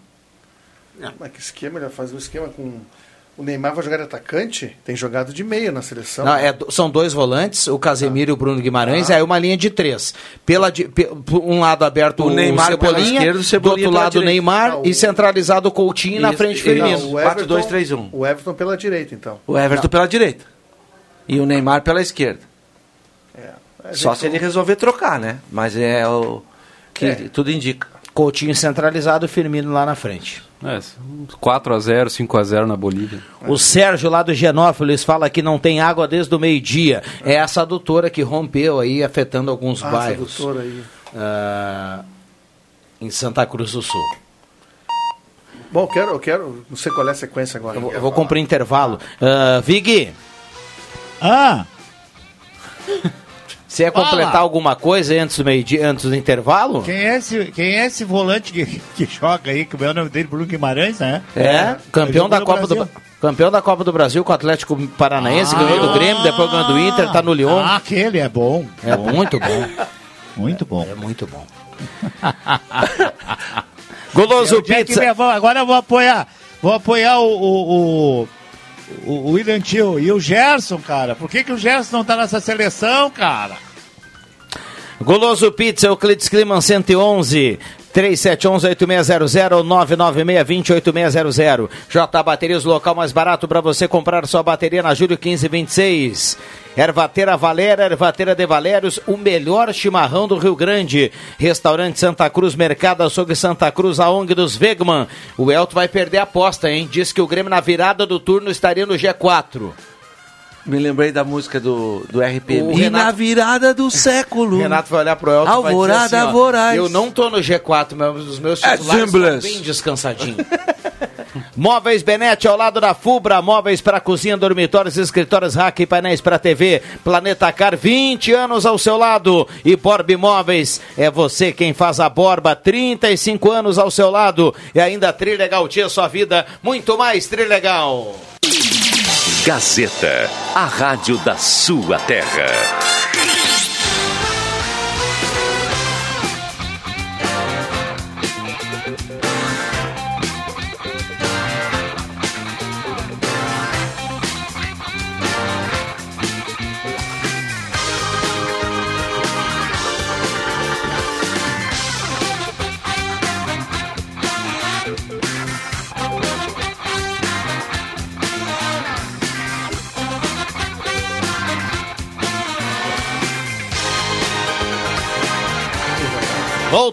Speaker 6: Mas que esquema, ele vai fazer um esquema com. O Neymar vai jogar de atacante? Tem jogado de meia na seleção.
Speaker 3: Não, é do- são dois volantes, o Casemiro e o Bruno Guimarães, aí uma linha de três. Pela de- pe- por um lado aberto
Speaker 7: O Neymar
Speaker 3: Cebolinha,
Speaker 7: esquerda, o
Speaker 3: do
Speaker 7: Cebolinha
Speaker 3: outro
Speaker 7: pela
Speaker 3: lado o. Neymar
Speaker 6: Não,
Speaker 3: e centralizado o Coutinho e na
Speaker 7: Isso,
Speaker 3: frente
Speaker 7: isso.
Speaker 3: Firmino.
Speaker 6: Não, o
Speaker 7: 4-2-3-1.
Speaker 6: O Everton pela direita, então.
Speaker 7: O Everton pela direita. E o Neymar pela esquerda.
Speaker 6: É. A
Speaker 7: Só se ele resolver trocar, né? Mas é o que
Speaker 6: É.
Speaker 7: tudo indica.
Speaker 3: Coutinho centralizado, Firmino lá na frente.
Speaker 5: É, 4x0, 5x0 na Bolívia.
Speaker 3: O Sérgio lá do Genófilis fala que não tem água desde o meio-dia. É essa adutora que rompeu aí, afetando alguns
Speaker 6: Ah, essa
Speaker 3: bairros
Speaker 6: doutora aí.
Speaker 3: ah, em Santa Cruz do Sul.
Speaker 6: Bom, eu quero, eu quero. Não sei qual é a sequência agora.
Speaker 3: Eu vou, eu vou cumprir intervalo. Ah, Vig,
Speaker 4: Ah, [LAUGHS]
Speaker 3: você ia completar
Speaker 4: Fala.
Speaker 3: alguma coisa antes do meio-dia, antes do intervalo?
Speaker 4: quem é esse, quem é esse volante que, que joga aí? Que é o nome dele, Bruno Guimarães, né?
Speaker 3: É, campeão
Speaker 4: Jogou
Speaker 3: da Copa do
Speaker 4: Brasil.
Speaker 3: campeão da Copa do Brasil com o Atlético Paranaense,
Speaker 4: Ah.
Speaker 3: ganhou do Grêmio, depois ganhou do Inter, tá no Lyon.
Speaker 4: Ah, aquele é bom.
Speaker 3: é muito bom.
Speaker 4: Muito bom.
Speaker 3: É muito bom. [LAUGHS] Goloso
Speaker 4: é
Speaker 3: Pizza.
Speaker 4: Agora eu vou apoiar. Vou apoiar o, o, o, o, William Tio e o Gerson, cara. Por que, que o Gerson não tá nessa seleção, cara?
Speaker 3: Goloso Pizza, Euclides Climan 111. 3711-8600 996-20-8600 J Baterias, o local mais barato para você comprar sua bateria na Júlio 1526. Ervateira Valera, Ervateira de Valérios, o melhor chimarrão do Rio Grande. Restaurante Santa Cruz, Mercado Açougue Santa Cruz, a ONG dos Wegman. O Elton vai perder a aposta, hein? Diz que o Grêmio na virada do turno estaria no G4.
Speaker 7: Me lembrei da música do, do RPM. E na virada do século.
Speaker 3: Renato vai olhar pro Elton e vai
Speaker 7: Alvorada
Speaker 3: dizer assim, ó. Eu não tô no G4, mas os meus
Speaker 7: É
Speaker 3: titulares
Speaker 7: simples.
Speaker 3: estão bem descansadinhos. [LAUGHS] Móveis Benete ao lado da Fubra, móveis para cozinha, dormitórios, escritórios, rack e painéis para TV. Planeta Car, 20 anos ao seu lado. E Borb Móveis, é você quem faz a Borba, 35 anos ao seu lado. E ainda Trilegal Tia Sua Vida, muito mais Trilegal.
Speaker 10: Gazeta, a rádio da sua terra.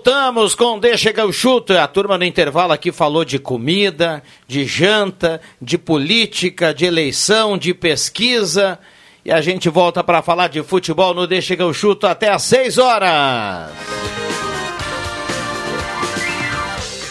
Speaker 3: Voltamos com Deixa que eu chuto. A turma no intervalo aqui falou de comida, de janta, de política, de eleição, de pesquisa. E a gente volta para falar de futebol no Deixa que eu chuto até às 6 horas.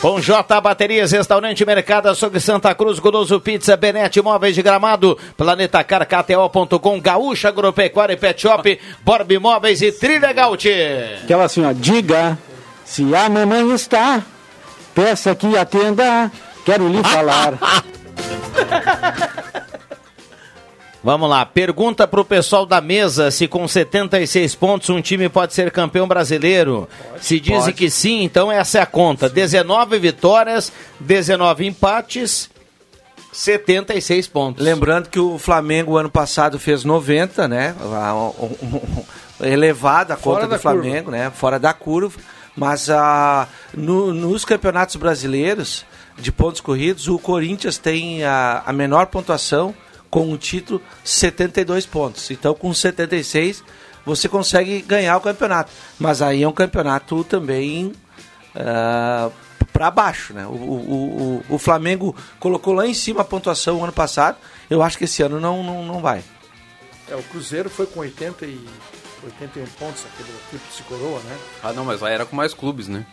Speaker 3: Com J Baterias, Restaurante Mercado, Açougue Santa Cruz, Goloso Pizza, Benete Móveis de Gramado, Planeta KTO.com, Gaúcha Agropecuária e Pet Shop, Borb Imóveis e Trilegal Tchê.
Speaker 11: Aquela assim, ó, diga se a mamãe está, peça que atenda, quero lhe falar. [LAUGHS]
Speaker 3: Vamos lá, pergunta pro pessoal da mesa se com 76 pontos um time pode ser campeão brasileiro. se dizem
Speaker 7: pode.
Speaker 3: que sim, então essa é a conta. 19 vitórias, 19 empates, 76 pontos.
Speaker 7: Lembrando que o Flamengo ano passado fez 90, né? Elevada a conta do Flamengo, né? Fora da curva. Mas ah, no- nos campeonatos brasileiros de pontos corridos, o Corinthians tem a, a menor pontuação com o título 72 pontos. Então, com 76, você consegue ganhar o campeonato. Mas aí é um campeonato também para baixo, né? O, o, o, o Flamengo colocou lá em cima a pontuação ano passado. Eu acho que esse ano não, não, não vai.
Speaker 6: É, o Cruzeiro foi com 80 e 81 pontos, aquele tríplice coroa, né?
Speaker 5: Ah, não, mas aí era com mais clubes, né?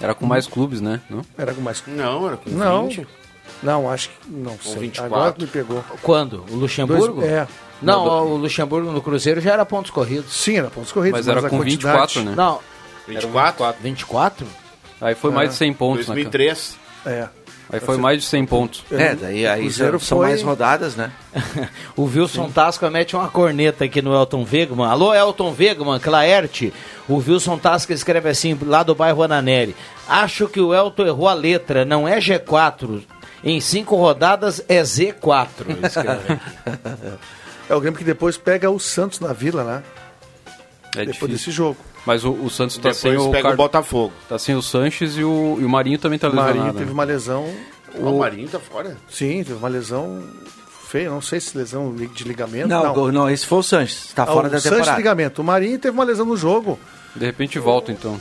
Speaker 5: Era com mais clubes, né? Não?
Speaker 6: Era com mais.
Speaker 8: Não, era com
Speaker 6: Não.
Speaker 8: 20.
Speaker 6: Não, acho que. Não sei.
Speaker 8: 24.
Speaker 6: Agora que me pegou.
Speaker 3: Quando? O Luxemburgo?
Speaker 6: Dois- é.
Speaker 3: Não, o Luxemburgo no Cruzeiro já era pontos corridos.
Speaker 6: Sim, era pontos corridos.
Speaker 5: Mas era
Speaker 6: a
Speaker 5: com
Speaker 6: quantidade-
Speaker 5: 24, né?
Speaker 3: Não,
Speaker 8: 24?
Speaker 3: 24?
Speaker 5: Aí foi mais de 100 pontos, né?
Speaker 8: 2003.
Speaker 6: É.
Speaker 5: Aí foi mais de 100 pontos.
Speaker 7: É, daí aí são,
Speaker 6: foi-
Speaker 7: mais rodadas, né? [LAUGHS]
Speaker 3: O Wilson Tasca mete uma corneta aqui no Elton Wegman. Alô, Elton Wegman, Claerte. O Wilson Tasca escreve assim, lá do bairro Ananeri. Acho que o Elton errou a letra, não é G4. Em cinco rodadas é Z4. ele escreve aqui. [LAUGHS]
Speaker 6: É o Grêmio que depois pega o Santos na vila, né?
Speaker 5: É
Speaker 6: depois
Speaker 5: difícil.
Speaker 6: desse jogo.
Speaker 5: Mas o, o Santos tá
Speaker 8: Depois
Speaker 5: sem o,
Speaker 8: pega
Speaker 5: Car-
Speaker 8: o Botafogo.
Speaker 5: tá sem o Sanches e o, e o Marinho também tá
Speaker 6: O
Speaker 5: lesionado.
Speaker 6: Marinho
Speaker 5: né?
Speaker 6: teve uma lesão.
Speaker 8: O Marinho tá fora.
Speaker 6: Sim, teve uma lesão feia. Não sei se lesão de ligamento.
Speaker 7: Não,
Speaker 6: Não,
Speaker 7: não, esse foi o Sanches, está
Speaker 6: Ah,
Speaker 7: fora
Speaker 6: o
Speaker 7: da
Speaker 6: Sanches
Speaker 7: temporada.
Speaker 6: ligamento. O Marinho teve uma lesão no jogo.
Speaker 5: De repente volta, então.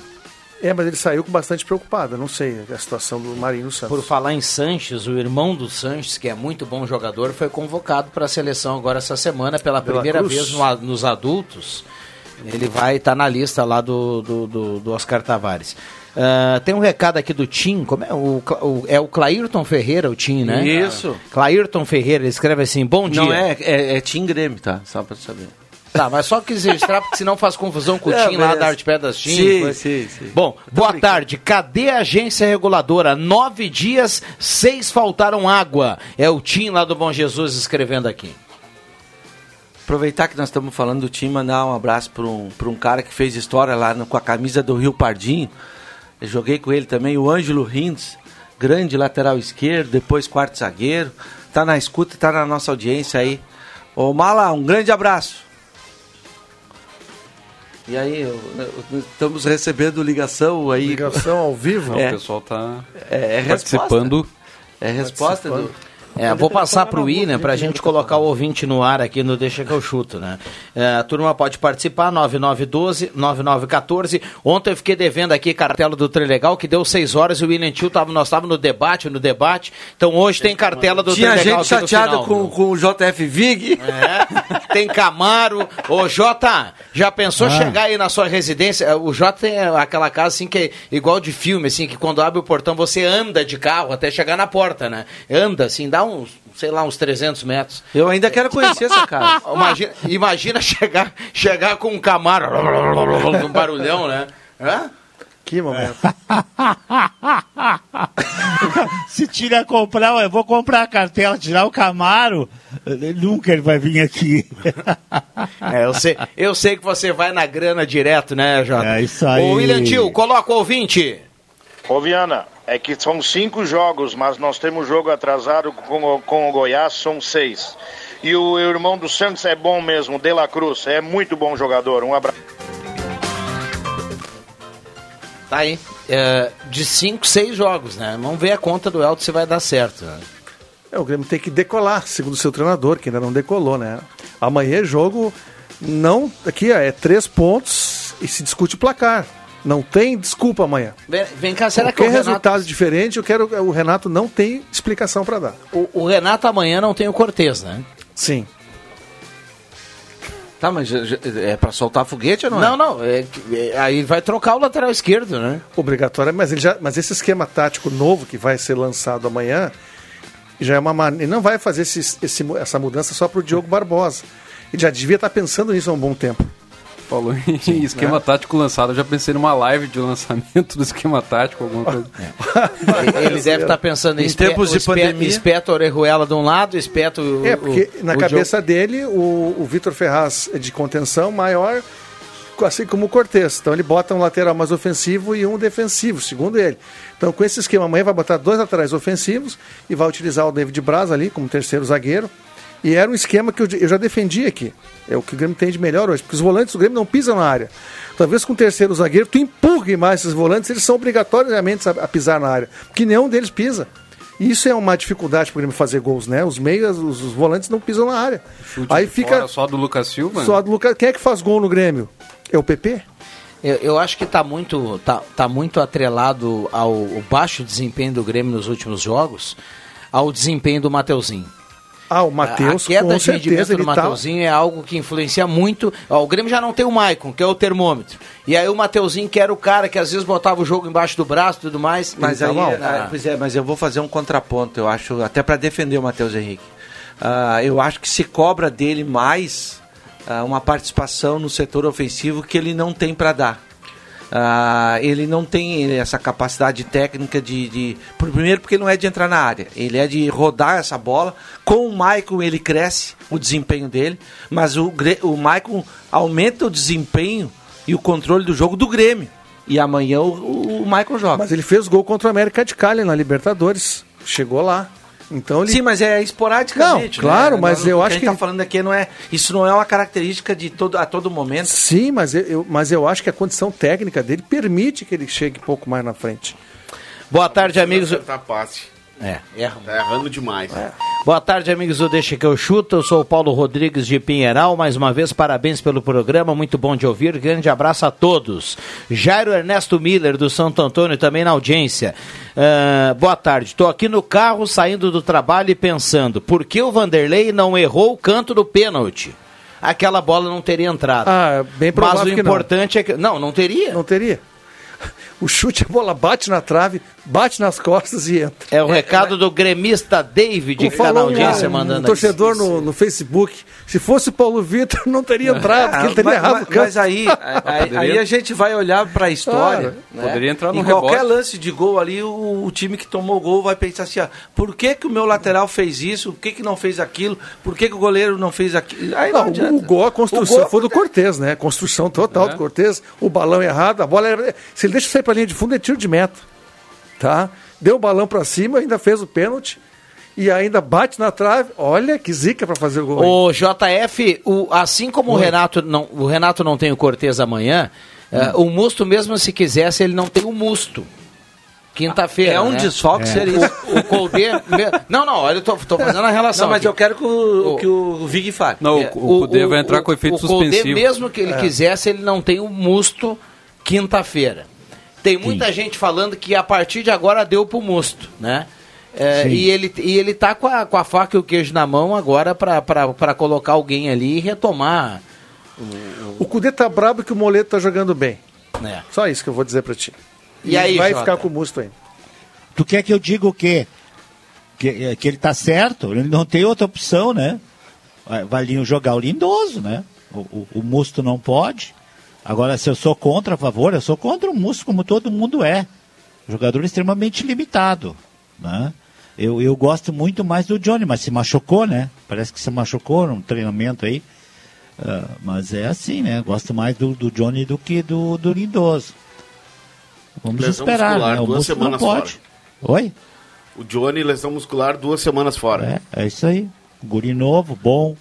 Speaker 6: É, mas ele saiu com bastante preocupado. Não sei a situação do Marinho Santos.
Speaker 3: Por falar em Sanches, o irmão do Sanches, que é muito bom jogador, foi convocado para a seleção agora essa semana, pela
Speaker 6: Pela
Speaker 3: primeira
Speaker 6: Cruz.
Speaker 3: vez no nos adultos. Ele vai estar na lista lá do, do, do- do Oscar Tavares. Ah, tem um recado aqui do Tim, como é o, o- é o Clairton Ferreira, o Tim, né?
Speaker 7: Isso.
Speaker 3: Clairton Ferreira, ele escreve assim, bom dia.
Speaker 7: Não é, é, é Team Grêmio, tá? Só pra saber.
Speaker 3: Tá, mas só quis registrar, porque senão faz confusão com o
Speaker 7: Não, [LAUGHS]
Speaker 3: Tim lá da Arte Pedras Tim.
Speaker 7: Sim, sim, sim.
Speaker 3: Bom, boa tarde. Cadê a agência reguladora? Nove dias, seis faltaram água. É o Tim lá do Bom Jesus escrevendo aqui.
Speaker 7: Aproveitar que nós estamos falando do time, mandar um abraço para um, pra um cara que fez história lá no- com a camisa do Rio Pardinho. Eu joguei com ele também, o Ângelo Rins, grande lateral esquerdo, depois quarto zagueiro. Tá na escuta e tá na nossa audiência aí. Ô Mala, um grande abraço. E aí, eu- eu- estamos recebendo ligação aí.
Speaker 6: Ligação ao vivo.
Speaker 7: É.
Speaker 5: O pessoal tá
Speaker 7: É, é
Speaker 5: participando.
Speaker 7: É resposta do...
Speaker 3: É, vou passar para o William para a gente colocar o ouvinte no ar aqui no Deixa que eu chuto, né? É, a turma pode participar, 9912, 9914. Ontem eu fiquei devendo aqui cartela do Trilegal, que deu seis horas e o William Tio, tava, nós estávamos no debate, no debate. Então hoje tem cartela do
Speaker 7: Tinha
Speaker 3: Trilegal
Speaker 7: gente
Speaker 3: aqui no
Speaker 7: chateada com, com o JF Vig.
Speaker 3: É, tem Camaro. Ô, Jota, já pensou chegar aí na sua residência? O Jota tem aquela casa assim que é igual de filme, assim, que quando abre o portão você anda de carro até chegar na porta, né? Anda, assim, dá uns, sei lá, uns 300 metros.
Speaker 7: Eu ainda quero conhecer essa casa. [LAUGHS]
Speaker 3: Imagina, imagina chegar, chegar com um Camaro, [LAUGHS] um barulhão, né? Hã?
Speaker 6: Que momento. [LAUGHS]
Speaker 4: Se tira comprar, eu vou comprar a cartela, tirar o Camaro, nunca ele vai vir aqui.
Speaker 3: É, eu sei, eu sei que você vai na grana direto, né, Jota?
Speaker 4: É isso aí.
Speaker 3: Ô, William Tio, coloca o ouvinte.
Speaker 12: Ô Viana, é que são cinco jogos, mas nós temos jogo atrasado com o, com o Goiás, são seis. E o irmão do Santos é bom mesmo, De La Cruz, é muito bom jogador. Um abraço.
Speaker 3: Tá aí. É, de 5, 6 jogos, né? Vamos ver a conta do Elton se vai dar certo. né?
Speaker 6: É, o Grêmio tem que decolar, segundo o seu treinador, que ainda não decolou, né? Amanhã é jogo não. Aqui ó, é três pontos e se discute o placar. Não tem desculpa amanhã.
Speaker 3: Vem, vem cá, será que
Speaker 6: Qualquer
Speaker 3: o Renato,
Speaker 6: resultado diferente, eu quero. O Renato não tem explicação para dar.
Speaker 3: o, o Renato amanhã não tem o Cortez, né?
Speaker 6: Sim.
Speaker 7: Tá, mas é pra soltar foguete ou não?
Speaker 3: Não, não. é que- é- aí vai trocar o lateral esquerdo, né?
Speaker 6: Obrigatório, mas, ele já, mas esse esquema tático novo que vai ser lançado amanhã já é uma maneira. Ele não vai fazer esse, esse- essa mudança só para o Diogo Barbosa. Ele já devia estar pensando nisso há um bom tempo.
Speaker 5: Falou em [LAUGHS] esquema
Speaker 6: né?
Speaker 5: tático lançado, eu já pensei numa live de lançamento do esquema tático, alguma coisa. [LAUGHS]
Speaker 3: Ele deve estar pensando em,
Speaker 7: tempos de pandemia.
Speaker 3: Espeto Orejuela de um lado, espeto o-
Speaker 6: É, porque
Speaker 3: o-
Speaker 6: na
Speaker 3: o
Speaker 6: cabeça dele, o, o Vitor Ferraz é de contenção maior, assim como o Cortez. Então ele bota um lateral mais ofensivo e um defensivo, segundo ele. Então com esse esquema amanhã vai botar dois laterais ofensivos e vai utilizar o David Braz ali como terceiro zagueiro. E era um esquema que eu, eu já defendi aqui. É o que o Grêmio tem de melhor hoje, porque os volantes do Grêmio não pisam na área. Talvez com o terceiro zagueiro tu empurre mais esses volantes, eles são obrigatoriamente a, a pisar na área, porque nenhum deles pisa. E isso é uma dificuldade para o Grêmio fazer gols, né? Os meias, os, os volantes não pisam na área.
Speaker 5: Chute
Speaker 6: Aí
Speaker 5: de
Speaker 6: fica
Speaker 5: fora só do Lucas Silva?
Speaker 6: só do Lucas. Quem é que faz gol no Grêmio? É o PP?
Speaker 3: Eu, eu acho que está muito, tá, tá muito atrelado ao, ao baixo desempenho do Grêmio nos últimos jogos, ao desempenho do Mateuzinho.
Speaker 6: Ah, o Matheus,
Speaker 3: a queda
Speaker 6: com
Speaker 3: de
Speaker 6: certeza,
Speaker 3: rendimento do
Speaker 6: tá...
Speaker 3: Mateuzinho é algo que influencia muito. Ó, o Grêmio já não tem o Maicon, que é o termômetro. E aí o Mateuzinho, que era o cara que às vezes botava o jogo embaixo do braço e tudo mais.
Speaker 7: Mas aí,
Speaker 3: tá mal.
Speaker 7: ah, pois é, mas eu vou fazer um contraponto, eu acho, até para defender o Matheus Henrique. Ah, eu acho que se cobra dele mais ah, uma participação no setor ofensivo que ele não tem para dar. Ah, ele não tem essa capacidade técnica de, de- Primeiro, porque não é de entrar na área, ele é de rodar essa bola. Com o Maicon, ele cresce o desempenho dele, mas o, o Maicon aumenta o desempenho e o controle do jogo do Grêmio. E amanhã o, o Maicon joga.
Speaker 6: Mas ele fez gol contra o América de Cali na Libertadores. Chegou lá. Então ele...
Speaker 7: Sim, mas é esporadicamente.
Speaker 6: Não, claro,
Speaker 7: né?
Speaker 6: mas eu
Speaker 7: o
Speaker 6: acho
Speaker 7: a gente
Speaker 6: que-
Speaker 7: tá falando aqui não é. Isso não é uma característica de todo, a todo momento.
Speaker 6: Sim, mas eu, eu- mas eu acho que a condição técnica dele permite que ele chegue um pouco mais na frente.
Speaker 3: Boa tarde, amigos.
Speaker 8: Passe.
Speaker 3: É, erra.
Speaker 8: Tá errando demais.
Speaker 3: Boa tarde, amigos do Deixa que eu chuto. Eu sou o Paulo Rodrigues de Pinheiral. Mais uma vez, parabéns pelo programa. Muito bom de ouvir. Grande abraço a todos. Jairo Ernesto Miller, do Santo Antônio, também na audiência. Ah, boa tarde. Estou aqui no carro, saindo do trabalho e pensando: por que o Vanderlei não errou o canto do pênalti? Aquela bola não teria entrado.
Speaker 6: Ah, bem
Speaker 3: Mas
Speaker 6: provável
Speaker 3: o
Speaker 6: que não.
Speaker 3: importante é que. Não, não teria.
Speaker 6: Não teria. O chute, a bola bate na trave, bate nas costas e entra.
Speaker 3: É o recado do gremista David, que está na audiência
Speaker 6: um,
Speaker 3: mandando
Speaker 6: um torcedor no, no Facebook, se fosse Paulo Vitor, [LAUGHS] não teria entrado, porque ele teria
Speaker 7: mas,
Speaker 6: errado
Speaker 7: mas-
Speaker 6: o
Speaker 7: mas [LAUGHS] aí, aí, aí a gente vai olhar para a história.
Speaker 6: Claro.
Speaker 7: né?
Speaker 5: Poderia entrar no
Speaker 7: Em qualquer lance de gol ali, o, o time que tomou o gol vai pensar assim: ó, por que, que o meu lateral fez isso? Por que, que não fez aquilo? Por que, que o goleiro não fez aquilo? Aí não,
Speaker 6: Não, o gol, a construção
Speaker 7: O gol-
Speaker 6: foi do Cortez, né? Construção total
Speaker 5: É.
Speaker 6: do Cortez. O balão errado, a bola era... Se ele deixa sair pra linha de fundo, é tiro de meta. Tá? Deu o balão pra cima, ainda fez o pênalti. E ainda bate na trave. Olha que zica pra fazer o gol.
Speaker 3: O JF, o, assim como o Renato, não, o Renato não tem o Cortez amanhã, eh, o Musto, mesmo se quisesse, ele não tem o Musto. Quinta-feira.
Speaker 7: É um
Speaker 3: né?
Speaker 7: desfalque ser isso.
Speaker 3: O, o Colde. Não, não, olha, eu tô, tô fazendo a relação.
Speaker 7: Não, mas
Speaker 3: aqui.
Speaker 7: eu quero que o,
Speaker 3: O-
Speaker 7: que o Vig fale.
Speaker 5: Não,
Speaker 3: É,
Speaker 5: o, o Cudê vai entrar com efeito
Speaker 3: o Colde,
Speaker 5: suspensivo.
Speaker 3: mesmo que ele quisesse, ele não tem o Musto quinta-feira. Tem muita gente falando que a partir de agora deu pro Musto, né? É, e, ele, e ele tá com a, com a faca e o queijo na mão agora para colocar alguém ali e retomar.
Speaker 6: O Cudê tá brabo que o Moleto tá jogando bem.
Speaker 3: Né?
Speaker 6: Só isso que eu vou dizer pra ti.
Speaker 3: E aí,
Speaker 6: vai
Speaker 3: Jota?
Speaker 6: ficar com o Musto ainda.
Speaker 4: Tu quer que eu diga o quê? Que, que ele tá certo? Ele não tem outra opção, né? Ali jogar o lindoso, né? O, o, o Musto não pode. Agora, se eu sou contra, a favor, eu sou contra o Musto, como todo mundo é. Jogador extremamente limitado, né? Eu, eu gosto muito mais do Johnny, mas se machucou, né? Parece que se machucou no treinamento aí. Ah, mas é assim, né? Gosto mais do, do Johnny do que do, do Lindoso. Vamos
Speaker 8: Lesão
Speaker 4: esperar,
Speaker 8: muscular,
Speaker 4: né? O
Speaker 8: duas semanas
Speaker 4: pode. Oi?
Speaker 8: O Johnny, lesão muscular, duas semanas fora.
Speaker 4: É, é isso aí. Guri novo, bom,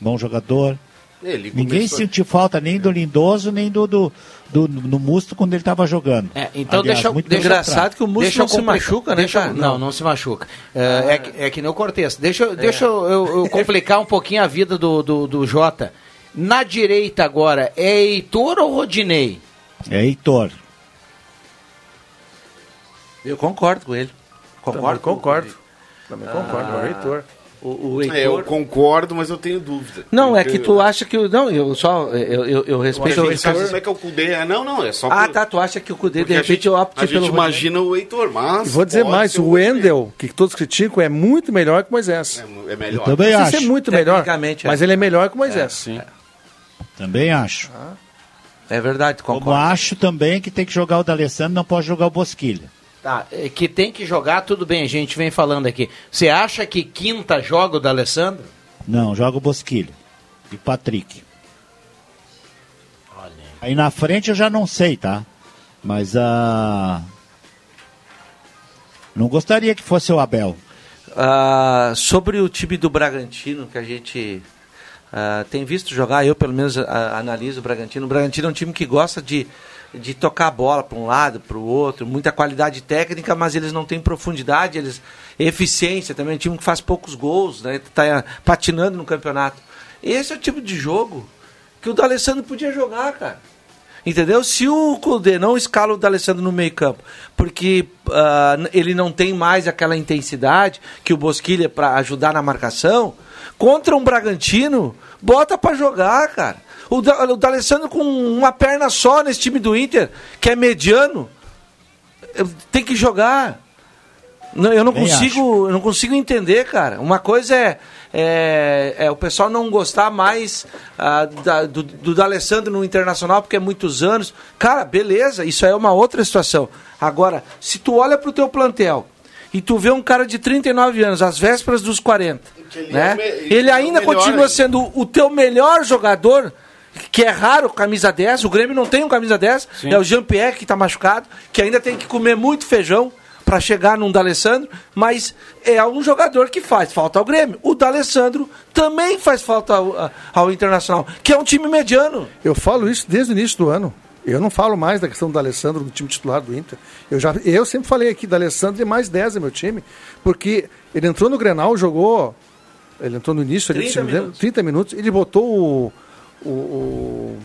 Speaker 4: bom jogador.
Speaker 8: Ele
Speaker 4: Ninguém
Speaker 8: começou-
Speaker 4: sentiu falta nem do Lindoso, nem do, do, do, no Musto quando ele estava jogando.
Speaker 3: É, então
Speaker 4: Aliás,
Speaker 3: deixa,
Speaker 4: muito
Speaker 3: deixa
Speaker 7: Engraçado que o Musto
Speaker 3: deixa
Speaker 7: não se machuca, né,
Speaker 3: deixa
Speaker 7: cara?
Speaker 3: Não, não se machuca. É, é, que, é que nem o Cortez. Deixa, eu- deixa eu, eu- eu [LAUGHS] complicar um pouquinho a vida do, do, do Jota. Na direita agora, é Heitor ou Rodinei?
Speaker 4: É Heitor.
Speaker 7: Eu concordo com ele.
Speaker 6: Também
Speaker 7: Concordo? com
Speaker 6: concordo. Também concordo, é o Heitor.
Speaker 7: O, o
Speaker 8: É,
Speaker 7: Heitor...
Speaker 8: eu concordo, mas eu tenho dúvida.
Speaker 7: Não, é que tu acha que... o- Não, eu só... Eu, eu, eu respeito
Speaker 8: a
Speaker 7: o
Speaker 8: gente
Speaker 7: Heitor.
Speaker 8: como é que é o Cudê. É, Não, não, é só
Speaker 7: Ah,
Speaker 8: por-
Speaker 7: tá, tu acha que o Cudê, de
Speaker 8: a
Speaker 7: repente,
Speaker 8: gente,
Speaker 7: opte
Speaker 8: a gente
Speaker 7: pelo...
Speaker 8: imagina o Heitor, mas
Speaker 6: E vou dizer mais, o Wendel, que todos criticam, é muito melhor que o Moisés.
Speaker 8: É, é melhor.
Speaker 4: Também
Speaker 6: Não sei se
Speaker 4: acho.
Speaker 6: é muito melhor,
Speaker 7: é.
Speaker 6: mas ele é melhor que o Moisés.
Speaker 5: Sim.
Speaker 4: Também acho.
Speaker 7: É verdade,
Speaker 4: Como
Speaker 7: concordo.
Speaker 4: acho também que tem que jogar o D'Alessandro, não pode jogar o Bosquilha.
Speaker 3: Tá, que tem que jogar, tudo bem, a gente vem falando aqui. Você acha que quinta joga o D'Alessandro?
Speaker 4: Não, joga o Bosquilha. E Patrick. Aí na frente eu já não sei, tá? Mas a. Não gostaria que fosse o Abel.
Speaker 7: Ah, sobre o time do Bragantino, que a gente ah, tem visto jogar, eu pelo menos ah, analiso o Bragantino. O Bragantino é um time que gosta de, de tocar a bola para um lado, para o outro, muita qualidade técnica, mas eles não têm profundidade, eles eficiência também. É um time que faz poucos gols, né? Tá patinando no campeonato. Esse é o tipo de jogo que o D'Alessandro podia jogar, cara. Entendeu? Se o Cudê não escala o D'Alessandro no meio campo, porque n- ele não tem mais aquela intensidade que o Bosquilha para ajudar na marcação, contra um Bragantino, bota para jogar, cara. O, da, o D'Alessandro com uma perna só nesse time do Inter, que é mediano, tem que jogar. Não, eu não consigo, eu não consigo entender, cara. Uma coisa é, é, é o pessoal não gostar mais ah, da- do, do D'Alessandro no Internacional porque é muitos anos. Cara, beleza, isso aí é uma outra situação. Agora, se tu olha pro teu plantel e tu vê um cara de 39 anos, às vésperas dos 40,
Speaker 8: ele
Speaker 7: né?
Speaker 8: é
Speaker 7: ele
Speaker 8: ele é
Speaker 7: ainda
Speaker 8: melhor
Speaker 7: continua
Speaker 8: ainda.
Speaker 7: sendo o teu melhor jogador, que é raro, camisa 10. O Grêmio não tem um camisa 10. É o Jean-Pierre que está machucado, que ainda tem que comer muito feijão para chegar num D'Alessandro, mas é um jogador que faz falta ao Grêmio. O D'Alessandro também faz falta ao, ao Internacional, que é um time mediano.
Speaker 6: Eu falo isso desde o início do ano. Eu não falo mais da questão do Alessandro do time titular do Inter. Eu, já, eu sempre falei aqui do Alessandro e mais 10 é meu time, porque ele entrou no Grenal, jogou. Ele entrou no início, ali,
Speaker 7: 30
Speaker 6: se não me engano,
Speaker 7: minutos.
Speaker 6: 30 minutos, ele botou o, o,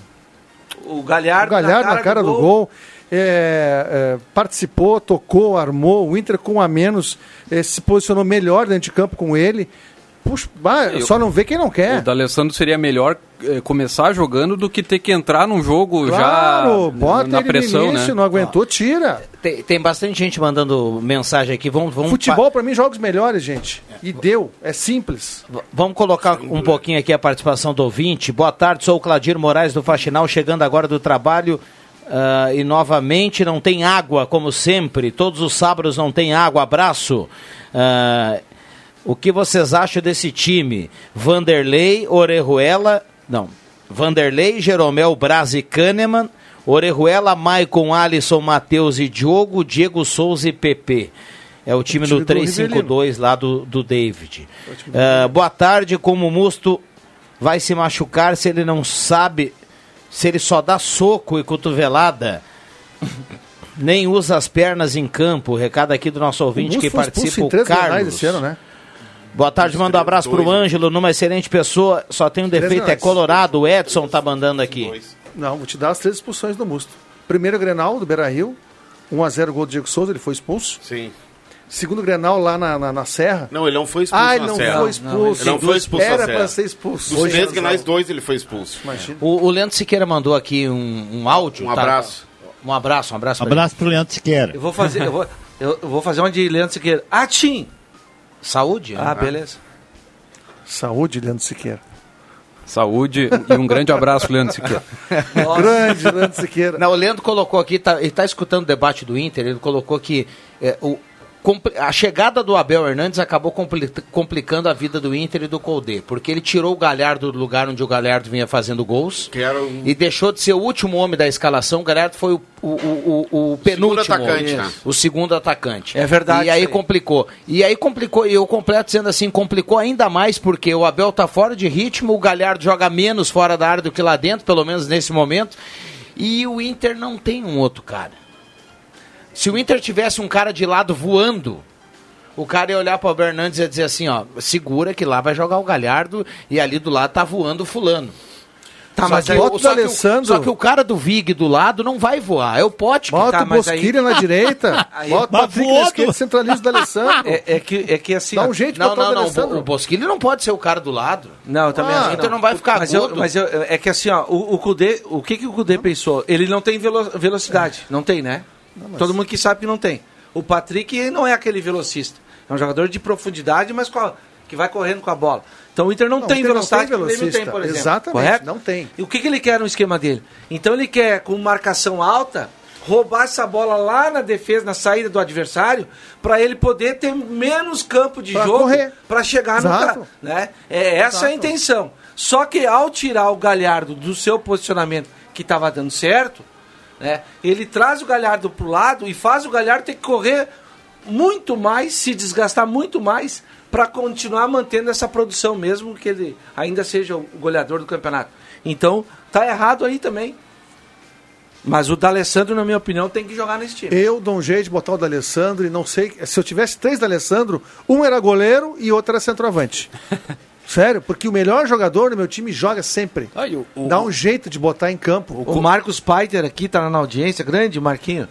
Speaker 6: o,
Speaker 7: O Galhardo,
Speaker 6: o Galhardo na cara, do, gol. é, é, participou, tocou, armou. O Inter com a menos é, se posicionou melhor dentro de campo com ele. Puxa, bah,
Speaker 5: Eu-
Speaker 6: só não vê quem não
Speaker 5: O
Speaker 6: quer.
Speaker 5: D'Alessandro seria melhor eh, começar jogando do que ter que entrar num jogo
Speaker 6: Claro,
Speaker 5: já
Speaker 6: bota
Speaker 5: na pressão,
Speaker 6: no início,
Speaker 5: né?
Speaker 6: não aguentou, tira.
Speaker 3: Tem, tem bastante gente mandando mensagem aqui. Vamos, vamos
Speaker 6: Futebol, pra mim, jogos melhores, gente. E deu, é simples.
Speaker 3: V- Vamos colocar um pouquinho aqui a participação do ouvinte. Boa tarde, sou o Cladir Moraes do Faxinal, chegando agora do trabalho. ah, e novamente não tem água, como sempre. Todos os sábados não tem água. Abraço. Ah, o que vocês acham desse time? Vanderlei, Orejuela. Não. Vanderlei, Jeromel, Braz e Kahneman. Orejuela, Maicon, Alisson, Matheus e Diogo, Diego Souza e PP. É o time,
Speaker 6: time
Speaker 3: do
Speaker 6: do Rivelino.
Speaker 3: 352 lá do, do David. Ah, boa tarde, como o Musto vai se machucar se ele não sabe, se ele só dá soco e cotovelada, nem usa as pernas em campo. Recado aqui do nosso ouvinte que participa, o Carlos.
Speaker 6: esse ano, né?
Speaker 3: Boa tarde, manda um abraço pro
Speaker 8: dois, né?
Speaker 3: Ângelo, numa excelente pessoa, só tem um defeito, é colorado, o Edson tá mandando aqui.
Speaker 6: Não, vou te dar as três expulsões do Musto. Primeiro Grenal, do Beira-Rio. 1x0 gol do Diego Souza, ele foi expulso.
Speaker 8: Sim.
Speaker 6: Segundo Grenal, lá na, na, na Serra.
Speaker 8: Não, ele não foi expulso
Speaker 6: Ah, ele
Speaker 8: na
Speaker 6: não
Speaker 8: Serra.
Speaker 6: foi expulso.
Speaker 8: Ele não foi expulso na
Speaker 6: Era
Speaker 8: Serra.
Speaker 6: pra ser expulso.
Speaker 8: Dos três Grenais, dois ele foi expulso.
Speaker 6: Imagina.
Speaker 3: O, o Leandro Siqueira mandou aqui um, um áudio.
Speaker 8: Um
Speaker 3: tá?
Speaker 8: abraço.
Speaker 3: Um abraço, um abraço. pra
Speaker 4: Abraço pro Leandro Siqueira.
Speaker 7: Eu vou fazer, eu vou, eu, eu vou fazer uma de Leandro Siqueira. Ah, Tim!
Speaker 3: ele. Saúde?
Speaker 7: Ah, beleza.
Speaker 6: Saúde, Leandro Siqueira.
Speaker 5: Saúde e um grande abraço, Leandro Siqueira. [LAUGHS]
Speaker 6: Grande Leandro Siqueira.
Speaker 3: Não, o Leandro colocou aqui, tá, ele está escutando o debate do Inter, ele colocou que é, o, a chegada do Abel Hernandes acabou compli- complicando a vida do Inter e do Colde, porque ele tirou o Galhardo do lugar onde o Galhardo vinha fazendo gols
Speaker 8: Que era um-
Speaker 3: e deixou de ser o último homem da escalação. O Galhardo foi o, o, o, o- penúltimo,
Speaker 8: atacante,
Speaker 3: homem,
Speaker 8: né?
Speaker 3: o segundo atacante.
Speaker 7: É verdade
Speaker 3: E aí
Speaker 7: aí.
Speaker 3: complicou. E aí complicou, e eu completo dizendo assim, complicou ainda mais porque o Abel tá fora de ritmo, o Galhardo joga menos fora da área do que lá dentro, pelo menos nesse momento. E o Inter não tem um outro cara. Se o Inter tivesse um cara de lado voando, o cara ia olhar para o Bernardes e ia dizer assim, ó, segura que lá vai jogar o Galhardo e ali do lado tá voando o fulano. Tá,
Speaker 6: Só
Speaker 3: mas
Speaker 6: que bota o
Speaker 3: só, que o, só que o cara do Vig do lado não vai voar, é o Pote.
Speaker 6: Bota
Speaker 3: tá,
Speaker 6: o
Speaker 3: mas aí-
Speaker 6: Bosquilha na direita, [LAUGHS] bota o Patrick
Speaker 3: voou,
Speaker 6: na esquerda, centraliza o D'Alessandro.
Speaker 7: É, é que, é que assim.
Speaker 6: Dá um jeito
Speaker 3: Não,
Speaker 6: botar
Speaker 3: não,
Speaker 6: o
Speaker 3: não. O Bosquilha não pode ser o cara do lado.
Speaker 7: Não, eu também
Speaker 3: Ah,
Speaker 7: que
Speaker 3: então não vai ficar
Speaker 7: mas eu, mas eu, é que assim, ó, o, o Kudê, o que, que o Kudê pensou? Ele não tem velo- velocidade. Não tem, né? Todo mundo que sabe que não tem. O Patrick não é aquele velocista. É um jogador de profundidade, mas a- que vai correndo com a bola. Então o Inter não,
Speaker 6: Não,
Speaker 7: tem
Speaker 6: Inter não
Speaker 7: velocidade,
Speaker 6: tem
Speaker 7: não tem,
Speaker 6: velocista.
Speaker 7: por exemplo.
Speaker 6: Exatamente,
Speaker 7: Correto?
Speaker 6: não tem.
Speaker 7: E o que, que ele quer no esquema dele? Então ele quer, com marcação alta, roubar essa bola lá na defesa, na saída do adversário, para ele poder ter menos campo de
Speaker 6: Pra
Speaker 7: jogo para chegar no
Speaker 6: Exato.
Speaker 7: cara. Né? É essa a
Speaker 6: Exato.
Speaker 7: intenção. Só que ao tirar o Galhardo do seu posicionamento que estava dando certo, né, ele traz o Galhardo pro lado e faz o Galhardo ter que correr muito mais, se desgastar muito mais para continuar mantendo essa produção, mesmo que ele ainda seja o goleador do campeonato. Então, tá errado aí também. Mas o D'Alessandro, na minha opinião, tem que jogar nesse time.
Speaker 6: Eu dou um jeito de botar o D'Alessandro e não sei. Se eu tivesse três D'Alessandro, um era goleiro e outro era centroavante. [LAUGHS] Sério, porque o melhor jogador do meu time joga sempre. Dá um jeito de botar em campo.
Speaker 7: O Marcos Paiter aqui tá na audiência, grande Marquinho.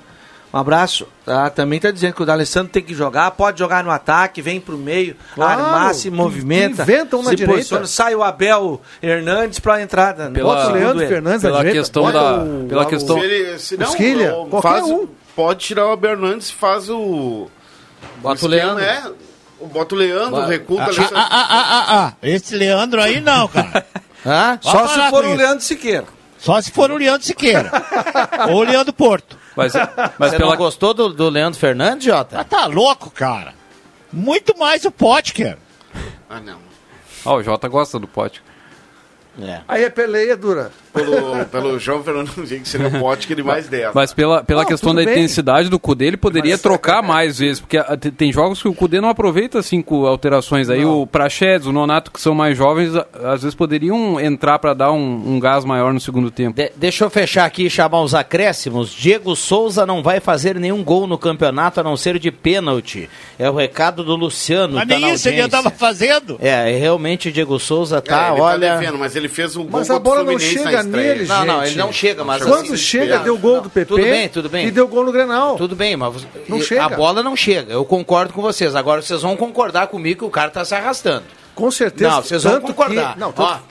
Speaker 7: Um abraço. Tá, também tá dizendo que o D'Alessandro tem que jogar, pode jogar no ataque, vem pro meio,
Speaker 6: Claro,
Speaker 7: armar, se movimenta.
Speaker 6: inventam na
Speaker 7: se
Speaker 6: direita.
Speaker 7: posiciona, sai o Abel Hernandes pra entrada.
Speaker 5: Pela-
Speaker 7: Bota
Speaker 5: o Leandro.
Speaker 6: Fernandes
Speaker 5: pela
Speaker 6: na direita,
Speaker 5: questão
Speaker 6: bota
Speaker 5: da
Speaker 6: o-
Speaker 5: pela
Speaker 6: o-
Speaker 5: questão
Speaker 8: Se ele, se não,
Speaker 6: Bosquilha,
Speaker 8: ou
Speaker 6: qualquer
Speaker 8: faz,
Speaker 6: um.
Speaker 8: Pode tirar o Bernardes e faz o.
Speaker 3: Bota o
Speaker 8: esquema
Speaker 3: Leandro.
Speaker 8: É, o- bota o Leandro, recua o
Speaker 4: Ah,
Speaker 8: D'Alessandro.
Speaker 4: ah, ah, ah, ah, Esse Leandro aí não, cara. [LAUGHS]
Speaker 3: Hã?
Speaker 7: Só se for o. Leandro Siqueira.
Speaker 4: Só se for o Leandro Siqueira. [LAUGHS] Ou o Leandro Porto.
Speaker 5: Mas, mas
Speaker 3: Você
Speaker 5: pela
Speaker 3: não gostou do, do Leandro Fernandes, Jota?
Speaker 4: Ah, tá louco, cara. Muito mais o Potker.
Speaker 8: Ah, não.
Speaker 5: Ah, o Jota gosta do pote.
Speaker 3: É.
Speaker 6: Aí é peleia dura.
Speaker 8: Pelo, pelo João Fernando que seria o pote que ele mais deve.
Speaker 5: Mas pela, pela
Speaker 6: Não,
Speaker 5: questão da
Speaker 6: bem.
Speaker 5: intensidade do Cudê, ele poderia trocar mais vezes, porque ah, te- tem jogos que o Cudê não aproveita assim com alterações. Aí o Praxedes, o Nonato, que são mais jovens, a- às vezes poderiam entrar para dar um, um gás maior no segundo tempo.
Speaker 3: De- deixa eu fechar aqui e chamar os acréscimos. Diego Souza não vai fazer nenhum gol no campeonato a não ser de pênalti. É o recado do Luciano.
Speaker 4: Mas
Speaker 3: tá
Speaker 4: nem
Speaker 3: na
Speaker 4: isso ele andava fazendo.
Speaker 3: É, realmente o Diego Souza tá,
Speaker 8: É, ele
Speaker 3: olha.
Speaker 8: tá devendo, mas ele fez um gol
Speaker 6: Mas a
Speaker 8: contra o
Speaker 6: bola não chega nele,
Speaker 3: Não, não,
Speaker 6: gente.
Speaker 3: ele não chega, mas
Speaker 6: Quando
Speaker 3: assim,
Speaker 6: chega,
Speaker 3: não,
Speaker 6: deu gol
Speaker 3: não,
Speaker 6: do PP.
Speaker 3: tudo bem, tudo bem.
Speaker 6: E deu gol no Grenal.
Speaker 3: Tudo bem, mas
Speaker 6: Não
Speaker 3: e-
Speaker 6: chega.
Speaker 3: a bola não chega. Eu concordo com vocês. Agora vocês vão concordar comigo que o cara tá se arrastando.
Speaker 6: Com certeza.
Speaker 3: Não, vocês vão
Speaker 6: Tanto
Speaker 3: concordar.
Speaker 6: Que, não,
Speaker 3: Ó.
Speaker 6: tanto-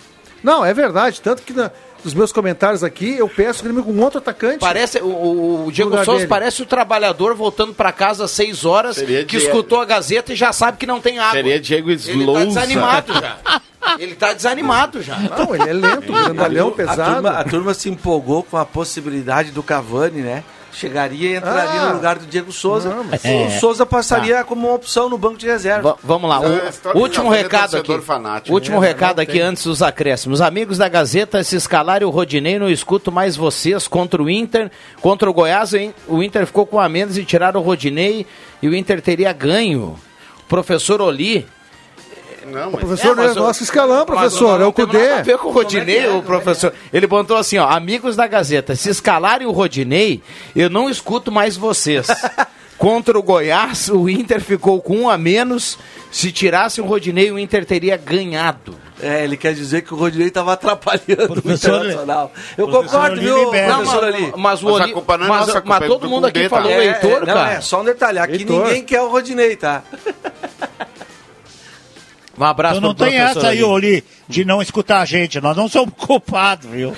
Speaker 6: não, é verdade. Tanto que na- nos meus comentários aqui, eu peço o Grêmio com outro atacante.
Speaker 3: Parece, o- o, Diego Souza
Speaker 6: dele.
Speaker 3: parece o trabalhador voltando pra casa às 6 horas,
Speaker 8: Seria
Speaker 3: que
Speaker 8: Diego.
Speaker 3: escutou a Gazeta e já sabe que não tem água.
Speaker 8: Seria Diego
Speaker 3: Ele tá
Speaker 8: Slouza.
Speaker 3: desanimado já. [LAUGHS] Ele tá desanimado já.
Speaker 6: Não, ele é lento, grandalhão,
Speaker 7: A
Speaker 6: pesado.
Speaker 7: turma, a turma se empolgou com a possibilidade do Cavani, né? Chegaria e entraria
Speaker 6: Ah.
Speaker 7: no lugar do Diego Souza.
Speaker 6: Não, mas-
Speaker 7: O Souza passaria como uma opção no banco de reserva.
Speaker 3: Va- vamos lá,
Speaker 8: É,
Speaker 3: o
Speaker 8: a
Speaker 3: último
Speaker 8: é
Speaker 3: recado aqui.
Speaker 8: fanático.
Speaker 3: Último
Speaker 6: É,
Speaker 3: recado aqui
Speaker 6: tem.
Speaker 3: antes dos acréscimos. Amigos da Gazeta, se escalarem o Rodinei, não escuto mais vocês contra o Inter. Contra o Goiás, o In- o Inter ficou com a menos e tiraram o Rodinei e o Inter teria ganho. O professor Oli.
Speaker 8: Não,
Speaker 6: O
Speaker 8: mas...
Speaker 6: professor
Speaker 3: É, mas
Speaker 6: não é
Speaker 3: o-
Speaker 6: nosso escalão,
Speaker 3: Mas
Speaker 6: professor.
Speaker 3: não
Speaker 6: É o
Speaker 3: tem
Speaker 6: Cudê.
Speaker 3: nada a ver com o Rodinei, o professor. Ele botou assim, ó, amigos da Gazeta, se escalarem o Rodinei, eu não escuto mais vocês. [LAUGHS] Contra o Goiás, o Inter ficou com um a menos. Se tirasse o Rodinei, o Inter teria ganhado.
Speaker 7: É, ele quer dizer que o Rodinei estava atrapalhando
Speaker 4: Professor-
Speaker 7: o Internacional. Eu concordo, viu, professor
Speaker 3: mas,
Speaker 7: Ali?
Speaker 3: mas o
Speaker 8: Mas culpa não é
Speaker 3: mas, mas
Speaker 8: culpa é
Speaker 3: todo
Speaker 8: do
Speaker 3: mundo aqui
Speaker 8: Cudê,
Speaker 3: falou
Speaker 8: tá?
Speaker 3: o Heitor,
Speaker 7: não,
Speaker 3: cara.
Speaker 7: é, só um detalhe, aqui
Speaker 6: Heitor.
Speaker 7: ninguém quer o Rodinei, tá? [LAUGHS]
Speaker 3: Um abraço
Speaker 4: Então não tem essa aí,
Speaker 3: Oli.
Speaker 4: De não escutar a gente. Nós não somos [LAUGHS] culpados, viu?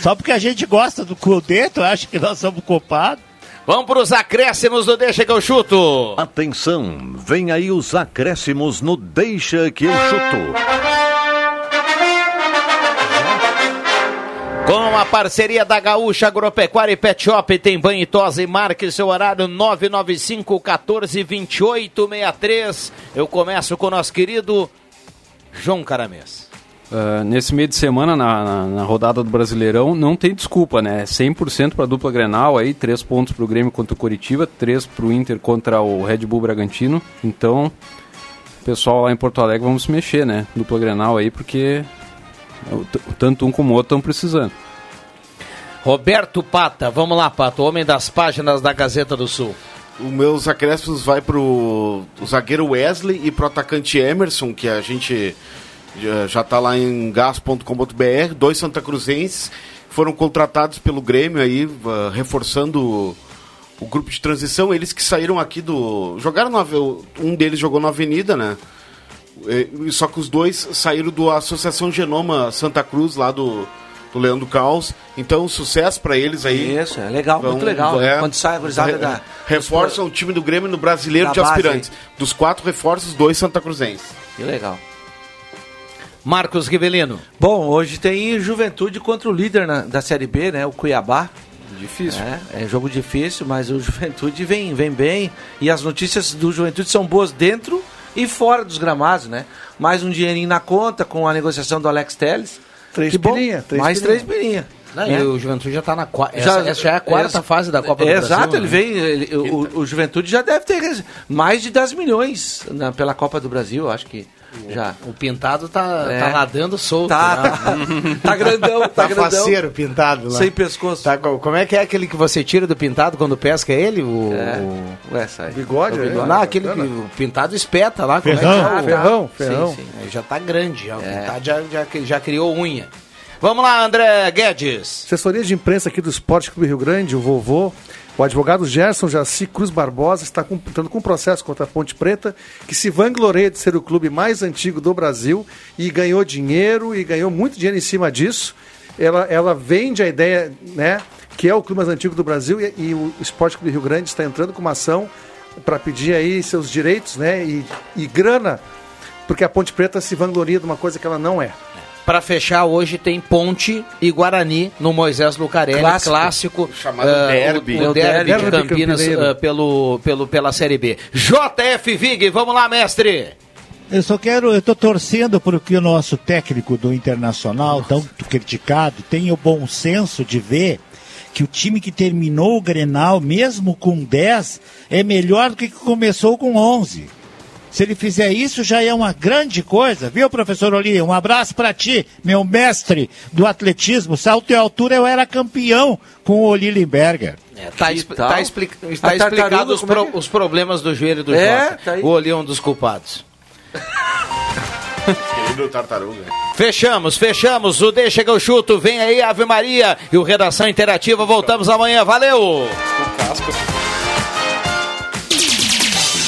Speaker 4: Só porque a gente gosta do Cudê, tu acha que nós somos culpados?
Speaker 3: Vamos pros acréscimos do Deixa que eu chuto.
Speaker 13: Atenção, vem aí os acréscimos no Deixa que eu chuto.
Speaker 3: Com a parceria da Gaúcha Agropecuária e Pet Shop, tem banho e tosse, marque seu horário 995 14 28 63. Eu começo com o nosso querido João Caramês.
Speaker 5: Ah, nesse meio de semana, na, na, na rodada do Brasileirão, não tem desculpa, né? 100% para a dupla Grenal aí, 3 pontos para o Grêmio contra o Coritiba, 3 para o Inter contra o Red Bull Bragantino. Então, pessoal lá em Porto Alegre, vamos se mexer, né? Dupla Grenal aí, porque tanto um como o outro estão precisando.
Speaker 3: Roberto Pata, vamos lá, Pata, o homem das páginas da Gazeta do Sul.
Speaker 8: Os meus acréscimos vai pro zagueiro Wesley e pro atacante Emerson, que a gente Já- Já está lá em gas.com.br, dois Santa Cruzenses foram contratados pelo Grêmio aí, ah, reforçando o, grupo de transição. Eles que saíram aqui do. Jogaram na, um deles jogou na Avenida, né? E- Só que os dois saíram do Associação Genoma Santa Cruz, lá do, do Leandro Caos. Então, sucesso para eles aí.
Speaker 7: Isso, é legal,
Speaker 8: Vão-
Speaker 7: muito legal.
Speaker 8: é,
Speaker 7: Quando sai a gurizada
Speaker 8: re-
Speaker 7: da.
Speaker 8: Reforçam o time do Grêmio no Brasileiro de
Speaker 7: base
Speaker 8: Aspirantes. Dos quatro reforços, dois Santa Cruzenses.
Speaker 7: Que legal.
Speaker 3: Marcos Rivelino.
Speaker 7: Bom, hoje tem Juventude contra o líder na- da Série B, né? O Cuiabá.
Speaker 5: Difícil.
Speaker 7: É, é jogo difícil, mas o [LAUGHS] Juventude vem, vem bem. E as notícias do Juventude são boas dentro e fora dos gramados, né? Mais um dinheirinho na conta com a negociação do Alex Telles.
Speaker 6: Três
Speaker 7: Que bom.
Speaker 6: pilinha, três
Speaker 7: Mais três pilinha.
Speaker 3: Não,
Speaker 7: né?
Speaker 3: E o Juventude já está na quarta. Essa, essa já é a quarta
Speaker 7: essa-
Speaker 3: fase da Copa do
Speaker 7: é,
Speaker 3: Brasil.
Speaker 7: Exato, ele
Speaker 3: né?
Speaker 7: vem. ele- o, o Juventude já deve ter mais de 10 milhões na- pela Copa do Brasil, acho que já.
Speaker 3: O Pintado tá,
Speaker 7: É.
Speaker 3: tá nadando solto.
Speaker 7: Tá,
Speaker 3: né?
Speaker 7: tá, [LAUGHS] tá grandão, tá,
Speaker 3: Tá
Speaker 7: grandão.
Speaker 3: faceiro pintado lá.
Speaker 7: Sem pescoço.
Speaker 3: Tá, co- como é que é aquele que você tira do pintado quando pesca ele? O,
Speaker 7: É.
Speaker 3: o-
Speaker 7: Ué, sai.
Speaker 6: Bigode,
Speaker 3: o
Speaker 6: é?
Speaker 3: bigode. Não, aquele que o pintado espeta lá. como é que
Speaker 6: Ferrão,
Speaker 3: é? Tá.
Speaker 6: ferrão,
Speaker 3: Sim,
Speaker 6: ferrão.
Speaker 3: sim. Aí Já tá grande, já. O
Speaker 7: É.
Speaker 3: pintado já, já, já criou unha. Vamos lá, André Guedes.
Speaker 6: Assessoria de imprensa aqui do Esporte Clube Rio Grande, o vovô, o advogado Gerson Jaci Cruz Barbosa está computando com um processo contra a Ponte Preta, que se vangloria de ser o clube mais antigo do Brasil e ganhou dinheiro e ganhou muito dinheiro em cima disso. Ela, ela vende a ideia, né, que é o clube mais antigo do Brasil e, e o Esporte Clube Rio Grande está entrando com uma ação para pedir aí seus direitos, né, e, e grana, porque a Ponte Preta se vangloria de uma coisa que ela não é.
Speaker 3: Para fechar, hoje tem Ponte e Guarani no Moisés Lucarelli,
Speaker 7: Clássico.
Speaker 3: clássico,
Speaker 8: Chamado
Speaker 3: ah,
Speaker 8: derby.
Speaker 3: O,
Speaker 7: É
Speaker 3: o derby,
Speaker 7: derby
Speaker 3: de Campinas ah, pelo, pelo, pela Série B. JF Vig, vamos lá, mestre.
Speaker 4: Eu só quero, eu estou torcendo para que o nosso técnico do Internacional, tão criticado, tenha o bom senso de ver que o time que terminou o Grenal, mesmo com 10, é melhor do que que começou com 11. Se ele fizer isso, já é uma grande coisa, viu, professor Oli? Um abraço para ti, meu mestre do atletismo. Salto e altura, eu era campeão com o Oli Limberger.
Speaker 3: Tá, expli-
Speaker 7: tal?
Speaker 3: tá expli-
Speaker 7: tartaruga,
Speaker 3: explicado os,
Speaker 7: é
Speaker 3: pro-
Speaker 7: é?
Speaker 3: os problemas do joelho do
Speaker 7: É,
Speaker 3: Jota.
Speaker 7: tá.
Speaker 3: O Oli é um dos culpados. [LAUGHS]
Speaker 8: Querido tartaruga.
Speaker 3: Fechamos, fechamos. O Deixa que eu chuto. Vem aí, Ave Maria. E o Redação Interativa. Voltamos amanhã. Valeu!